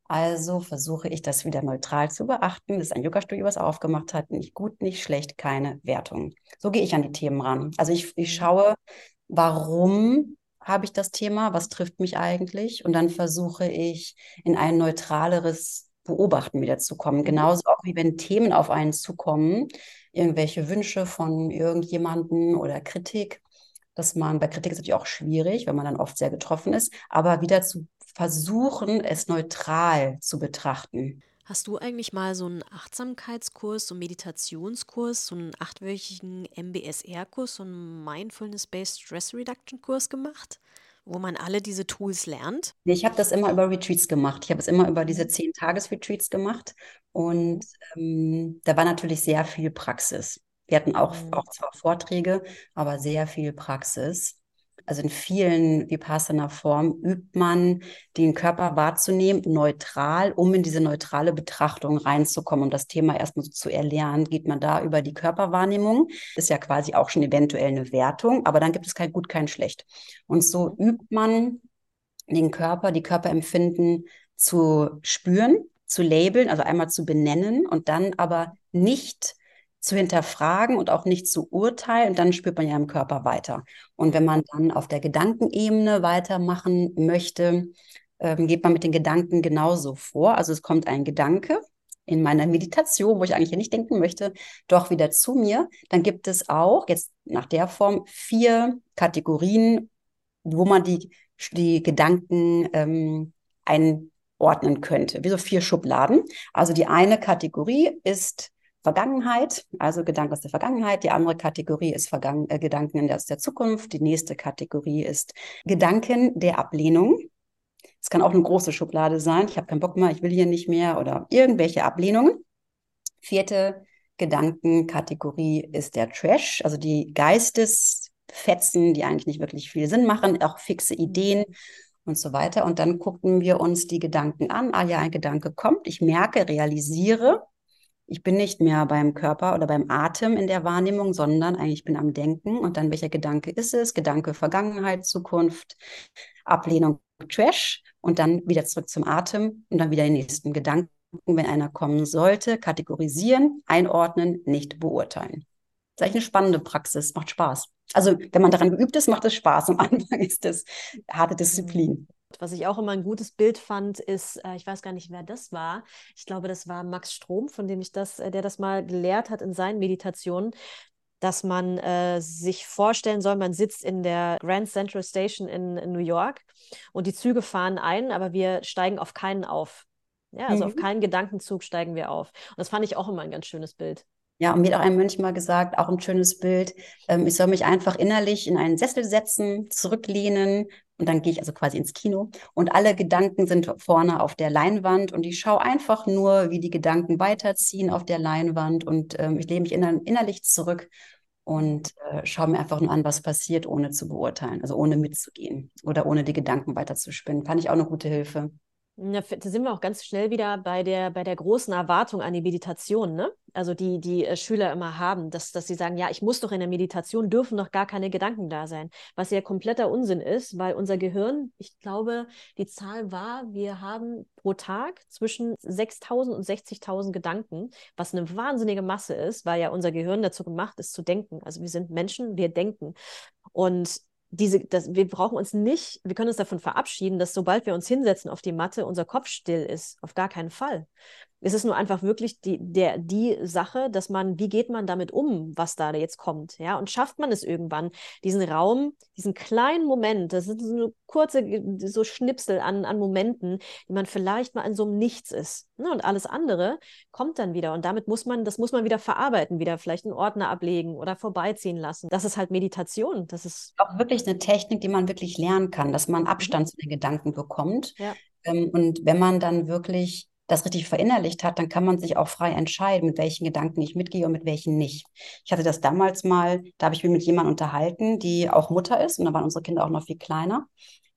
Also versuche ich das wieder neutral zu beachten. Das ist ein Yoga-Studio, was aufgemacht hat. Nicht gut, nicht schlecht, keine Wertung. So gehe ich an die Themen ran. Also ich, ich mhm. schaue, warum habe ich das Thema, was trifft mich eigentlich? Und dann versuche ich in ein neutraleres Beobachten wieder zu kommen. Mhm. Genauso auch wie wenn Themen auf einen zukommen, irgendwelche Wünsche von irgendjemanden oder Kritik, dass man, bei Kritik ist natürlich auch schwierig, wenn man dann oft sehr getroffen ist, aber wieder zu versuchen, es neutral zu betrachten. Hast du eigentlich mal so einen Achtsamkeitskurs, so einen Meditationskurs, so einen achtwöchigen MBSR-Kurs, so einen Mindfulness-Based Stress Reduction Kurs gemacht? wo man alle diese Tools lernt? Ich habe das immer über Retreats gemacht. Ich habe es immer über diese mhm. zehn Tages-Retreats gemacht. Und ähm, da war natürlich sehr viel Praxis. Wir hatten auch, mhm. auch zwar Vorträge, aber sehr viel Praxis also in vielen Vipassana-Formen übt man, den Körper wahrzunehmen, neutral, um in diese neutrale Betrachtung reinzukommen. Um das Thema erstmal so zu erlernen, geht man da über die Körperwahrnehmung. Ist ja quasi auch schon eventuell eine Wertung, aber dann gibt es kein Gut, kein Schlecht. Und so übt man den Körper, die Körperempfinden zu spüren, zu labeln, also einmal zu benennen und dann aber nicht zu hinterfragen und auch nicht zu urteilen. Und dann spürt man ja im Körper weiter. Und wenn man dann auf der Gedankenebene weitermachen möchte, ähm, geht man mit den Gedanken genauso vor. Also es kommt ein Gedanke in meiner Meditation, wo ich eigentlich nicht denken möchte, doch wieder zu mir. Dann gibt es auch jetzt nach der Form vier Kategorien, wo man die, die Gedanken ähm, einordnen könnte, wie so vier Schubladen. Also die eine Kategorie ist Vergangenheit, also Gedanken aus der Vergangenheit. Die andere Kategorie ist Vergangen äh, Gedanken aus der Zukunft. Die nächste Kategorie ist Gedanken der Ablehnung. Es kann auch eine große Schublade sein. Ich habe keinen Bock mehr, ich will hier nicht mehr oder irgendwelche Ablehnungen. Vierte Gedankenkategorie ist der Trash, also die Geistesfetzen, die eigentlich nicht wirklich viel Sinn machen, auch fixe Ideen und so weiter. Und dann gucken wir uns die Gedanken an. Ah ja, ein Gedanke kommt, ich merke, realisiere, ich bin nicht mehr beim Körper oder beim Atem in der Wahrnehmung, sondern eigentlich bin am Denken. Und dann, welcher Gedanke ist es? Gedanke Vergangenheit, Zukunft, Ablehnung, Trash und dann wieder zurück zum Atem und dann wieder den nächsten Gedanken, wenn einer kommen sollte, kategorisieren, einordnen, nicht beurteilen. Das ist eigentlich eine spannende Praxis, macht Spaß. Also, wenn man daran geübt ist, macht es Spaß. Am Anfang ist das harte Disziplin. Was ich auch immer ein gutes Bild fand, ist, äh, ich weiß gar nicht, wer das war. Ich glaube, das war Max Strom, von dem ich das, äh, der das mal gelehrt hat in seinen Meditationen, dass man äh, sich vorstellen soll, man sitzt in der Grand Central Station in, in, New York und die Züge fahren ein, aber wir steigen auf keinen auf. Ja, also mhm. auf keinen Gedankenzug steigen wir auf. Und das fand ich auch immer ein ganz schönes Bild. Ja, und mir hat auch ein Mönch mal gesagt, auch ein schönes Bild, ähm, ich soll mich einfach innerlich in einen Sessel setzen, zurücklehnen und dann gehe ich also quasi ins Kino und alle Gedanken sind vorne auf der Leinwand und ich schaue einfach nur, wie die Gedanken weiterziehen auf der Leinwand und ähm, ich lehne mich inner innerlich zurück und äh, schaue mir einfach nur an, was passiert, ohne zu beurteilen, also ohne mitzugehen oder ohne die Gedanken weiterzuspinnen. Fand ich auch eine gute Hilfe. Da sind wir auch ganz schnell wieder bei der, bei der großen Erwartung an die Meditation, ne? Also die, die äh, Schüler immer haben, dass, dass sie sagen, ja, ich muss doch in der Meditation, dürfen doch gar keine Gedanken da sein. Was ja kompletter Unsinn ist, weil unser Gehirn, ich glaube, die Zahl war, wir haben pro Tag zwischen 6.000 und 60.000 Gedanken, was eine wahnsinnige Masse ist, weil ja unser Gehirn dazu gemacht ist, zu denken. Also wir sind Menschen, wir denken. Und diese, das, wir brauchen uns nicht, wir können uns davon verabschieden, dass sobald wir uns hinsetzen auf die Matte, unser Kopf still ist. Auf gar keinen Fall. Es ist nur einfach wirklich die, der, die Sache, dass man, wie geht man damit um, was da jetzt kommt, ja, und schafft man es irgendwann, diesen Raum, diesen kleinen Moment, das sind so kurze, so Schnipsel an, an Momenten, die man vielleicht mal in so einem Nichts ist, ne? und alles andere kommt dann wieder und damit muss man, das muss man wieder verarbeiten, wieder vielleicht einen Ordner ablegen oder vorbeiziehen lassen. Das ist halt Meditation, das ist auch wirklich eine Technik, die man wirklich lernen kann, dass man mhm. Abstand zu den Gedanken bekommt. Ja. Ähm, und wenn man dann wirklich das richtig verinnerlicht hat, dann kann man sich auch frei entscheiden, mit welchen Gedanken ich mitgehe und mit welchen nicht. Ich hatte das damals mal, da habe ich mich mit jemandem unterhalten, die auch Mutter ist und da waren unsere Kinder auch noch viel kleiner.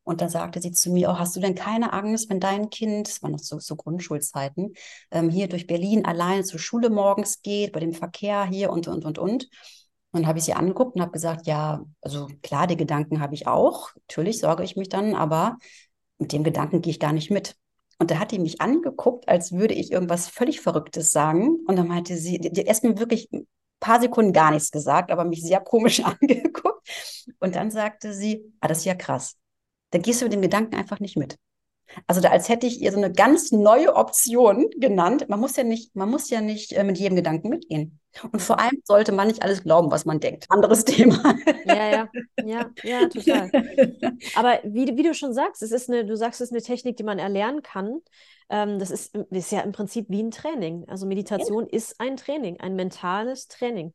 Und da sagte sie zu mir, oh, hast du denn keine Angst, wenn dein Kind, das war noch so, so Grundschulzeiten, ähm, hier durch Berlin alleine zur Schule morgens geht, bei dem Verkehr hier und, und, und, und. Und habe ich sie angeguckt und habe gesagt, ja, also klar, die Gedanken habe ich auch. Natürlich sorge ich mich dann, aber mit dem Gedanken gehe ich gar nicht mit. Und da hat die mich angeguckt, als würde ich irgendwas völlig Verrücktes sagen. Und dann meinte sie, die, die mir wirklich ein paar Sekunden gar nichts gesagt, aber mich sehr komisch <laughs> angeguckt. Und dann sagte sie, ah, das ist ja krass. Da gehst du mit dem Gedanken einfach nicht mit. Also da, als hätte ich ihr so eine ganz neue Option genannt. Man muss ja nicht, man muss ja nicht äh, mit jedem Gedanken mitgehen. Und vor allem sollte man nicht alles glauben, was man denkt. Anderes <laughs> Thema. Ja, ja, ja, ja, total. Aber wie, wie du schon sagst, es ist eine, du sagst, es ist eine Technik, die man erlernen kann. Ähm, das ist, ist ja im Prinzip wie ein Training. Also Meditation ja. ist ein Training, ein mentales Training.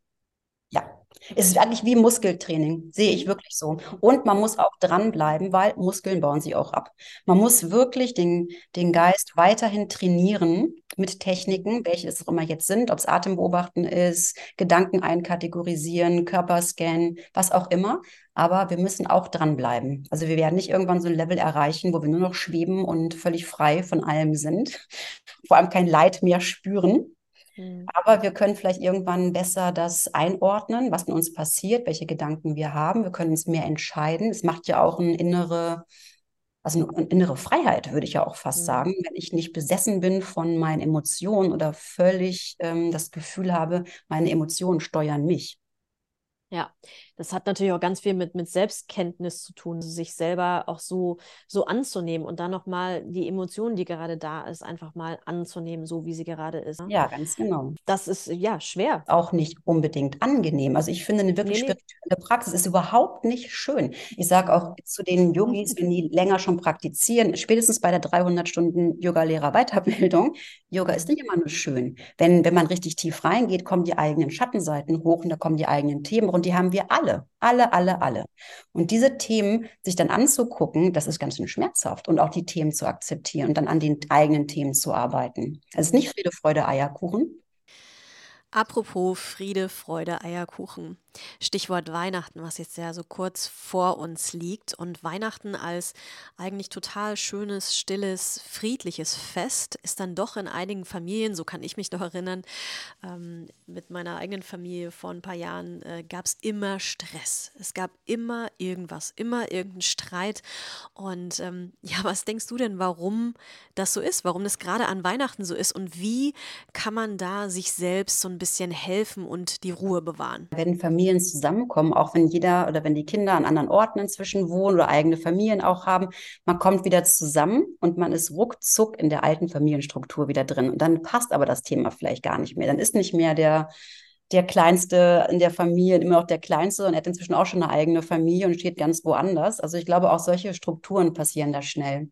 Ja, es ist eigentlich wie Muskeltraining, sehe ich mhm. wirklich so. Und man muss auch dranbleiben, weil Muskeln bauen sich auch ab. Man muss wirklich den, den Geist weiterhin trainieren mit Techniken, welche es auch immer jetzt sind, ob es Atembeobachten ist, Gedanken einkategorisieren, Körperscan, was auch immer. Aber wir müssen auch dranbleiben. Also wir werden nicht irgendwann so ein Level erreichen, wo wir nur noch schweben und völlig frei von allem sind, <laughs> vor allem kein Leid mehr spüren. Mhm. Aber wir können vielleicht irgendwann besser das einordnen, was mit uns passiert, welche Gedanken wir haben. Wir können uns mehr entscheiden. Es macht ja auch eine innere, also eine innere Freiheit, würde ich ja auch fast mhm. sagen, wenn ich nicht besessen bin von meinen Emotionen oder völlig ähm, das Gefühl habe, meine Emotionen steuern mich. Ja, das hat natürlich auch ganz viel mit, mit Selbstkenntnis zu tun, sich selber auch so, so anzunehmen und dann nochmal die Emotionen, die gerade da ist, einfach mal anzunehmen, so wie sie gerade ist. Ne? Ja, ganz genau. Das ist ja schwer. Auch nicht unbedingt angenehm. Also ich finde, eine wirklich nee, spirituelle Praxis ist überhaupt nicht schön. Ich sage auch zu den Yogis, wenn die länger schon praktizieren, spätestens bei der 300 Stunden Yoga-Lehrer-Weiterbildung, Yoga ist nicht immer nur schön. Wenn, wenn man richtig tief reingeht, kommen die eigenen Schattenseiten hoch und da kommen die eigenen Themen und die haben wir alle, alle, alle, alle. Und diese Themen sich dann anzugucken, das ist ganz schön schmerzhaft und auch die Themen zu akzeptieren und dann an den eigenen Themen zu arbeiten. Es ist nicht Friede, Freude, Eierkuchen. Apropos Friede, Freude, Eierkuchen. Stichwort Weihnachten, was jetzt ja so kurz vor uns liegt. Und Weihnachten als eigentlich total schönes, stilles, friedliches Fest ist dann doch in einigen Familien, so kann ich mich noch erinnern, ähm, mit meiner eigenen Familie vor ein paar Jahren äh, gab es immer Stress. Es gab immer irgendwas, immer irgendeinen Streit. Und ähm, <laughs> ja, was denkst du denn, warum das so ist? Warum das gerade an Weihnachten so ist? Und wie kann man da sich selbst so ein bisschen helfen und die Ruhe bewahren? Wenn Familien Familien zusammenkommen, auch wenn jeder oder wenn die Kinder an anderen Orten inzwischen wohnen oder eigene Familien auch haben. Man kommt wieder zusammen und man ist ruckzuck in der alten Familienstruktur wieder drin. Und dann passt aber das Thema vielleicht gar nicht mehr. Dann ist nicht mehr der der Kleinste in der Familie, immer noch der Kleinste und er hat inzwischen auch schon eine eigene Familie und steht ganz woanders. Also ich glaube, auch solche Strukturen passieren da schnell.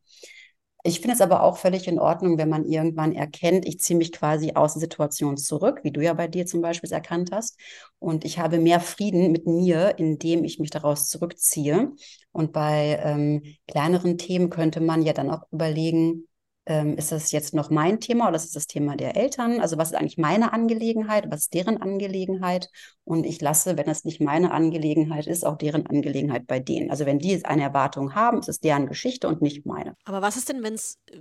Ich finde es aber auch völlig in Ordnung, wenn man irgendwann erkennt, ich ziehe mich quasi aus der Situation zurück, wie du ja bei dir zum Beispiel erkannt hast. Und ich habe mehr Frieden mit mir, indem ich mich daraus zurückziehe. Und bei ähm, kleineren Themen könnte man ja dann auch überlegen, ähm, ist das jetzt noch mein Thema oder ist das das Thema der Eltern? Also was ist eigentlich meine Angelegenheit, was ist deren Angelegenheit? Und ich lasse, wenn es nicht meine Angelegenheit ist, auch deren Angelegenheit bei denen. Also wenn die eine Erwartung haben, ist es deren Geschichte und nicht meine. Aber was ist denn, wenn es äh,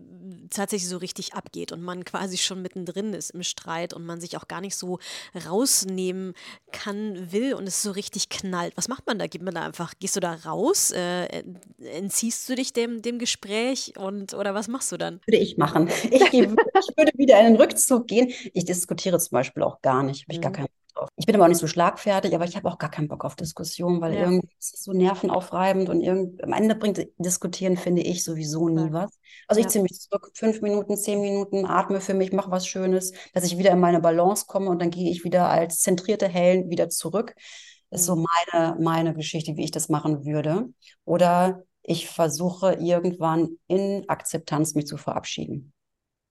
tatsächlich so richtig abgeht und man quasi schon mittendrin ist im Streit und man sich auch gar nicht so rausnehmen kann, will und es so richtig knallt? Was macht man da? Geht man da einfach, gehst du da raus? Äh, entziehst du dich dem, dem Gespräch und oder was machst du dann? Würde ich machen. Ich, ich würde wieder in den Rückzug gehen. Ich diskutiere zum Beispiel auch gar nicht, habe ich mhm. gar keinen drauf. Ich bin aber auch nicht so schlagfertig, aber ich habe auch gar keinen Bock auf Diskussion, weil ja. irgendwie ist es so nervenaufreibend und irgend, am Ende bringt Diskutieren, finde ich, sowieso nie was. Also ich ja. ziehe mich zurück, fünf Minuten, zehn Minuten, atme für mich, mache was Schönes, dass ich wieder in meine Balance komme und dann gehe ich wieder als zentrierte Hellen wieder zurück. Das ist so mhm. meine, meine Geschichte, wie ich das machen würde. Oder ich versuche irgendwann in Akzeptanz mich zu verabschieden.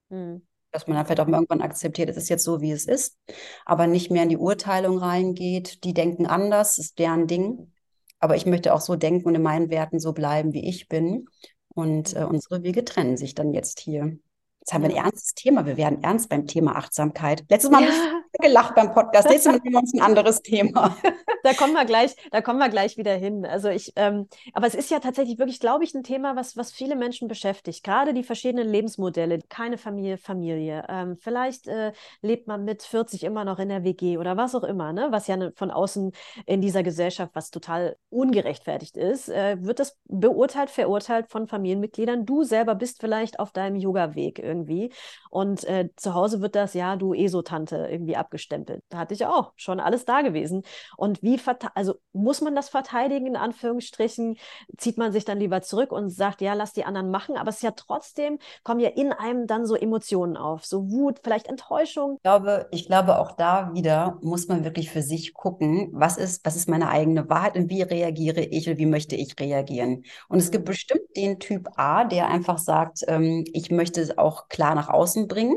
Mhm dass man dann vielleicht auch mal irgendwann akzeptiert, es ist jetzt so, wie es ist, aber nicht mehr in die Urteilung reingeht. Die denken anders, ist deren Ding. Aber ich möchte auch so denken und in meinen Werten so bleiben, wie ich bin. Und äh, unsere Wege trennen sich dann jetzt hier. Jetzt haben wir ein ernstes Thema. Wir werden ernst beim Thema Achtsamkeit. Letztes Mal ja. Gelacht beim Podcast. Mal nehmen wir uns ein anderes Thema. Da kommen wir gleich, da kommen wir gleich wieder hin. Also ich, ähm, aber es ist ja tatsächlich wirklich, glaube ich, ein Thema, was, was viele Menschen beschäftigt. Gerade die verschiedenen Lebensmodelle. Keine Familie, Familie. Ähm, vielleicht äh, lebt man mit 40 immer noch in der WG oder was auch immer, ne? Was ja ne, von außen in dieser Gesellschaft, was total ungerechtfertigt ist, äh, wird das beurteilt, verurteilt von Familienmitgliedern. Du selber bist vielleicht auf deinem Yoga-Weg irgendwie. Und äh, zu Hause wird das, ja, du ESO-Tante irgendwie abgestempelt. Da hatte ich auch schon alles da gewesen. Und wie, also muss man das verteidigen, in Anführungsstrichen? Zieht man sich dann lieber zurück und sagt, ja, lass die anderen machen. Aber es ist ja trotzdem, kommen ja in einem dann so Emotionen auf, so Wut, vielleicht Enttäuschung. Ich glaube, ich glaube, auch da wieder muss man wirklich für sich gucken, was ist, was ist meine eigene Wahrheit und wie reagiere ich und wie möchte ich reagieren. Und es gibt mhm. bestimmt den Typ A, der einfach sagt, ähm, ich möchte auch klar nach außen bringen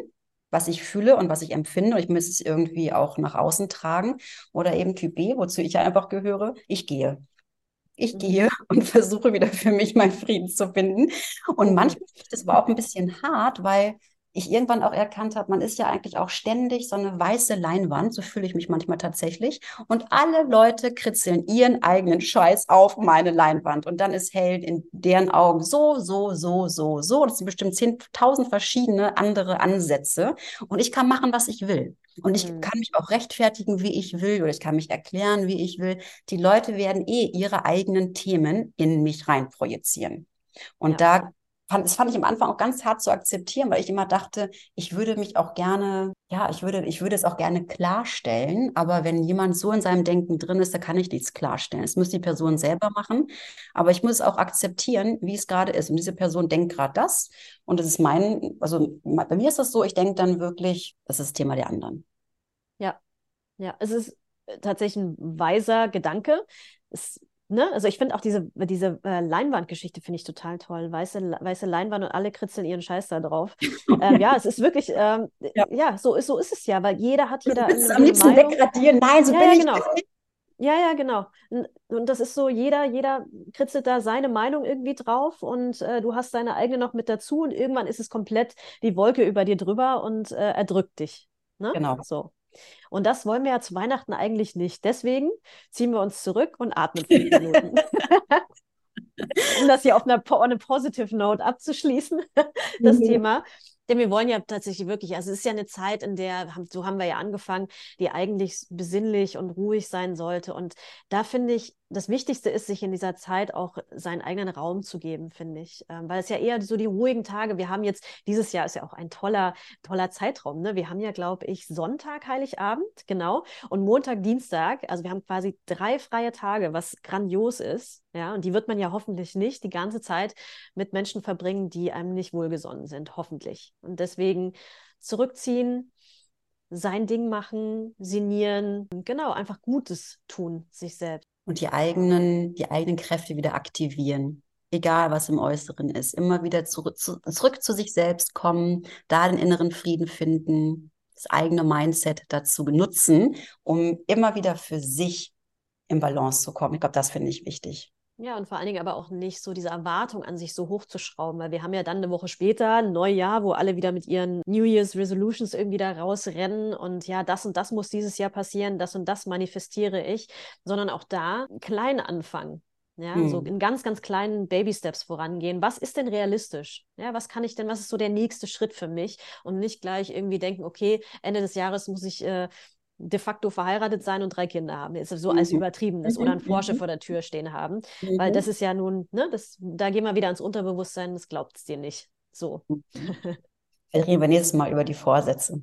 was ich fühle und was ich empfinde und ich muss es irgendwie auch nach außen tragen. Oder eben Typ B, wozu ich einfach gehöre, ich gehe. Ich mhm. gehe <laughs> und versuche wieder für mich meinen Frieden zu finden. Und manchmal ist das aber auch ein bisschen hart, weil ich irgendwann auch erkannt habe, man ist ja eigentlich auch ständig so eine weiße Leinwand, so fühle ich mich manchmal tatsächlich. Und alle Leute kritzeln ihren eigenen Scheiß auf meine Leinwand. Und dann ist Held in deren Augen so, so, so, so, so. Das sind bestimmt 10.000 verschiedene andere Ansätze. Und ich kann machen, was ich will. Und ich mhm. kann mich auch rechtfertigen, wie ich will, oder ich kann mich erklären, wie ich will. Die Leute werden eh ihre eigenen Themen in mich reinprojizieren. Und ja. da fand, das fand ich am Anfang auch ganz hart zu akzeptieren, weil ich immer dachte, ich würde mich auch gerne, ja, ich würde, ich würde es auch gerne klarstellen, aber wenn jemand so in seinem Denken drin ist, da kann ich nichts klarstellen. Es muss die Person selber machen, aber ich muss es auch akzeptieren, wie es gerade ist. Und diese Person denkt gerade das und das ist mein, also bei mir ist das so, ich denke dann wirklich, das ist das Thema der anderen. Ja, ja, es ist tatsächlich ein weiser Gedanke. Es Ne? Also ich finde auch diese, diese äh, Leinwandgeschichte finde ich total toll. Weiße, weiße Leinwand und alle kritzeln ihren Scheiß da drauf. ähm, ja, es ist wirklich, ähm, ja. ja, so, ist, so ist es ja, weil jeder hat jeder. Du am liebsten Meinung. degradieren. Nein, so ja, bin ja, ich genau. Ja, ja, genau. Und das ist so, jeder, jeder kritzelt da seine Meinung irgendwie drauf und äh, du hast deine eigene noch mit dazu und irgendwann ist es komplett die Wolke über dir drüber und äh, erdrückt dich. Ne? Genau. So. Und das wollen wir ja zu Weihnachten eigentlich nicht. Deswegen ziehen wir uns zurück und atmen fünf Minuten. <laughs> um das hier auf einer, einer positive Note abzuschließen, <laughs> das mhm. Thema. Denn wir wollen ja tatsächlich wirklich, also es ist ja eine Zeit, in der, so haben wir ja angefangen, die eigentlich besinnlich und ruhig sein sollte. Und da finde ich, das Wichtigste ist, sich in dieser Zeit auch seinen eigenen Raum zu geben, finde ich. Ähm, weil es ja eher so die ruhigen Tage, wir haben jetzt, dieses Jahr ist ja auch ein toller, toller Zeitraum. Ne? Wir haben ja, glaube ich, Sonntag, Heiligabend, genau, und Montag, Dienstag. Also wir haben quasi drei freie Tage, was grandios ist. Ja, und die wird man ja hoffentlich nicht die ganze Zeit mit Menschen verbringen, die einem nicht wohlgesonnen sind, hoffentlich. Und deswegen zurückziehen, sein Ding machen, sinnieren, genau, einfach Gutes tun, sich selbst und die eigenen, die eigenen Kräfte wieder aktivieren. Egal, was im Äußeren ist. Immer wieder zurück zu, zurück zu sich selbst kommen, da den inneren Frieden finden, das eigene Mindset dazu benutzen, um immer wieder für sich in Balance zu kommen. Ich glaube, das finde ich wichtig. Ja, und vor allen Dingen aber auch nicht so diese Erwartung an sich so hochzuschrauben, weil wir haben ja dann eine Woche später ein Neujahr, wo alle wieder mit ihren New Year's Resolutions irgendwie da rausrennen und ja, das und das muss dieses Jahr passieren, das und das manifestiere ich, sondern auch da klein anfangen. Ja, hm. so in ganz, ganz kleinen Baby-Steps vorangehen. Was ist denn realistisch? Ja, was kann ich denn, was ist so der nächste Schritt für mich? Und nicht gleich irgendwie denken, okay, Ende des Jahres muss ich äh, de facto verheiratet sein und drei Kinder haben. Ist so als mhm. übertriebenes oder ein mhm. Porsche mhm. vor der Tür stehen haben. Mhm. Weil das ist ja nun, ne, das, da gehen wir wieder ans Unterbewusstsein, das glaubt es dir nicht. So. reden wir nächstes Mal über die Vorsätze.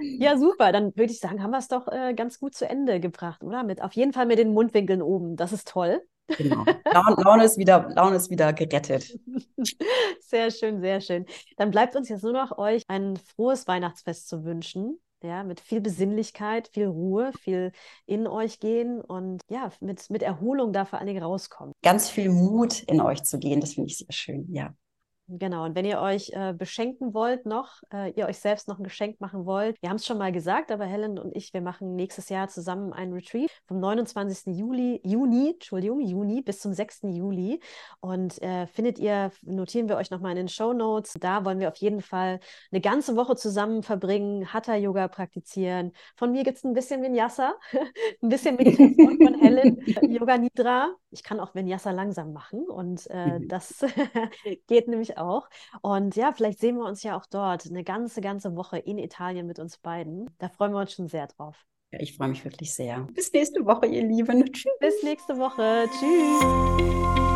Ja, super. Dann würde ich sagen, haben wir es doch äh, ganz gut zu Ende gebracht, oder? Mit, auf jeden Fall mit den Mundwinkeln oben. Das ist toll. Genau. Laune, Laune, ist wieder, Laune ist wieder gerettet. <laughs> Sehr schön, sehr schön. Dann bleibt uns jetzt nur noch euch ein frohes Weihnachtsfest zu wünschen ja, mit viel Besinnlichkeit, viel Ruhe, viel in euch gehen und ja, mit, mit Erholung da vor allen Dingen rauskommen. Ganz viel Mut in euch zu gehen, das finde ich sehr schön, ja. Genau, und wenn ihr euch äh, beschenken wollt noch, äh, ihr euch selbst noch ein Geschenk machen wollt, wir haben es schon mal gesagt, aber Helen und ich, wir machen nächstes Jahr zusammen einen Retreat vom 29. Juli, Juni, Entschuldigung, Juni bis zum 6. Juli. Und äh, findet ihr, notieren wir euch nochmal in den Show Notes. Da wollen wir auf jeden Fall eine ganze Woche zusammen verbringen, Hatha-Yoga praktizieren. Von mir gibt es ein bisschen Vinyasa, <laughs> ein bisschen Meditation von Helen, Yoga Nidra. Ich kann auch Vinyasa langsam machen und äh, mhm. das <laughs> geht nämlich auch. Und ja, vielleicht sehen wir uns ja auch dort eine ganze, ganze Woche in Italien mit uns beiden. Da freuen wir uns schon sehr drauf. Ja, ich freue mich wirklich sehr. Bis nächste Woche, ihr Lieben. Tschüss. Bis nächste Woche. Tschüss.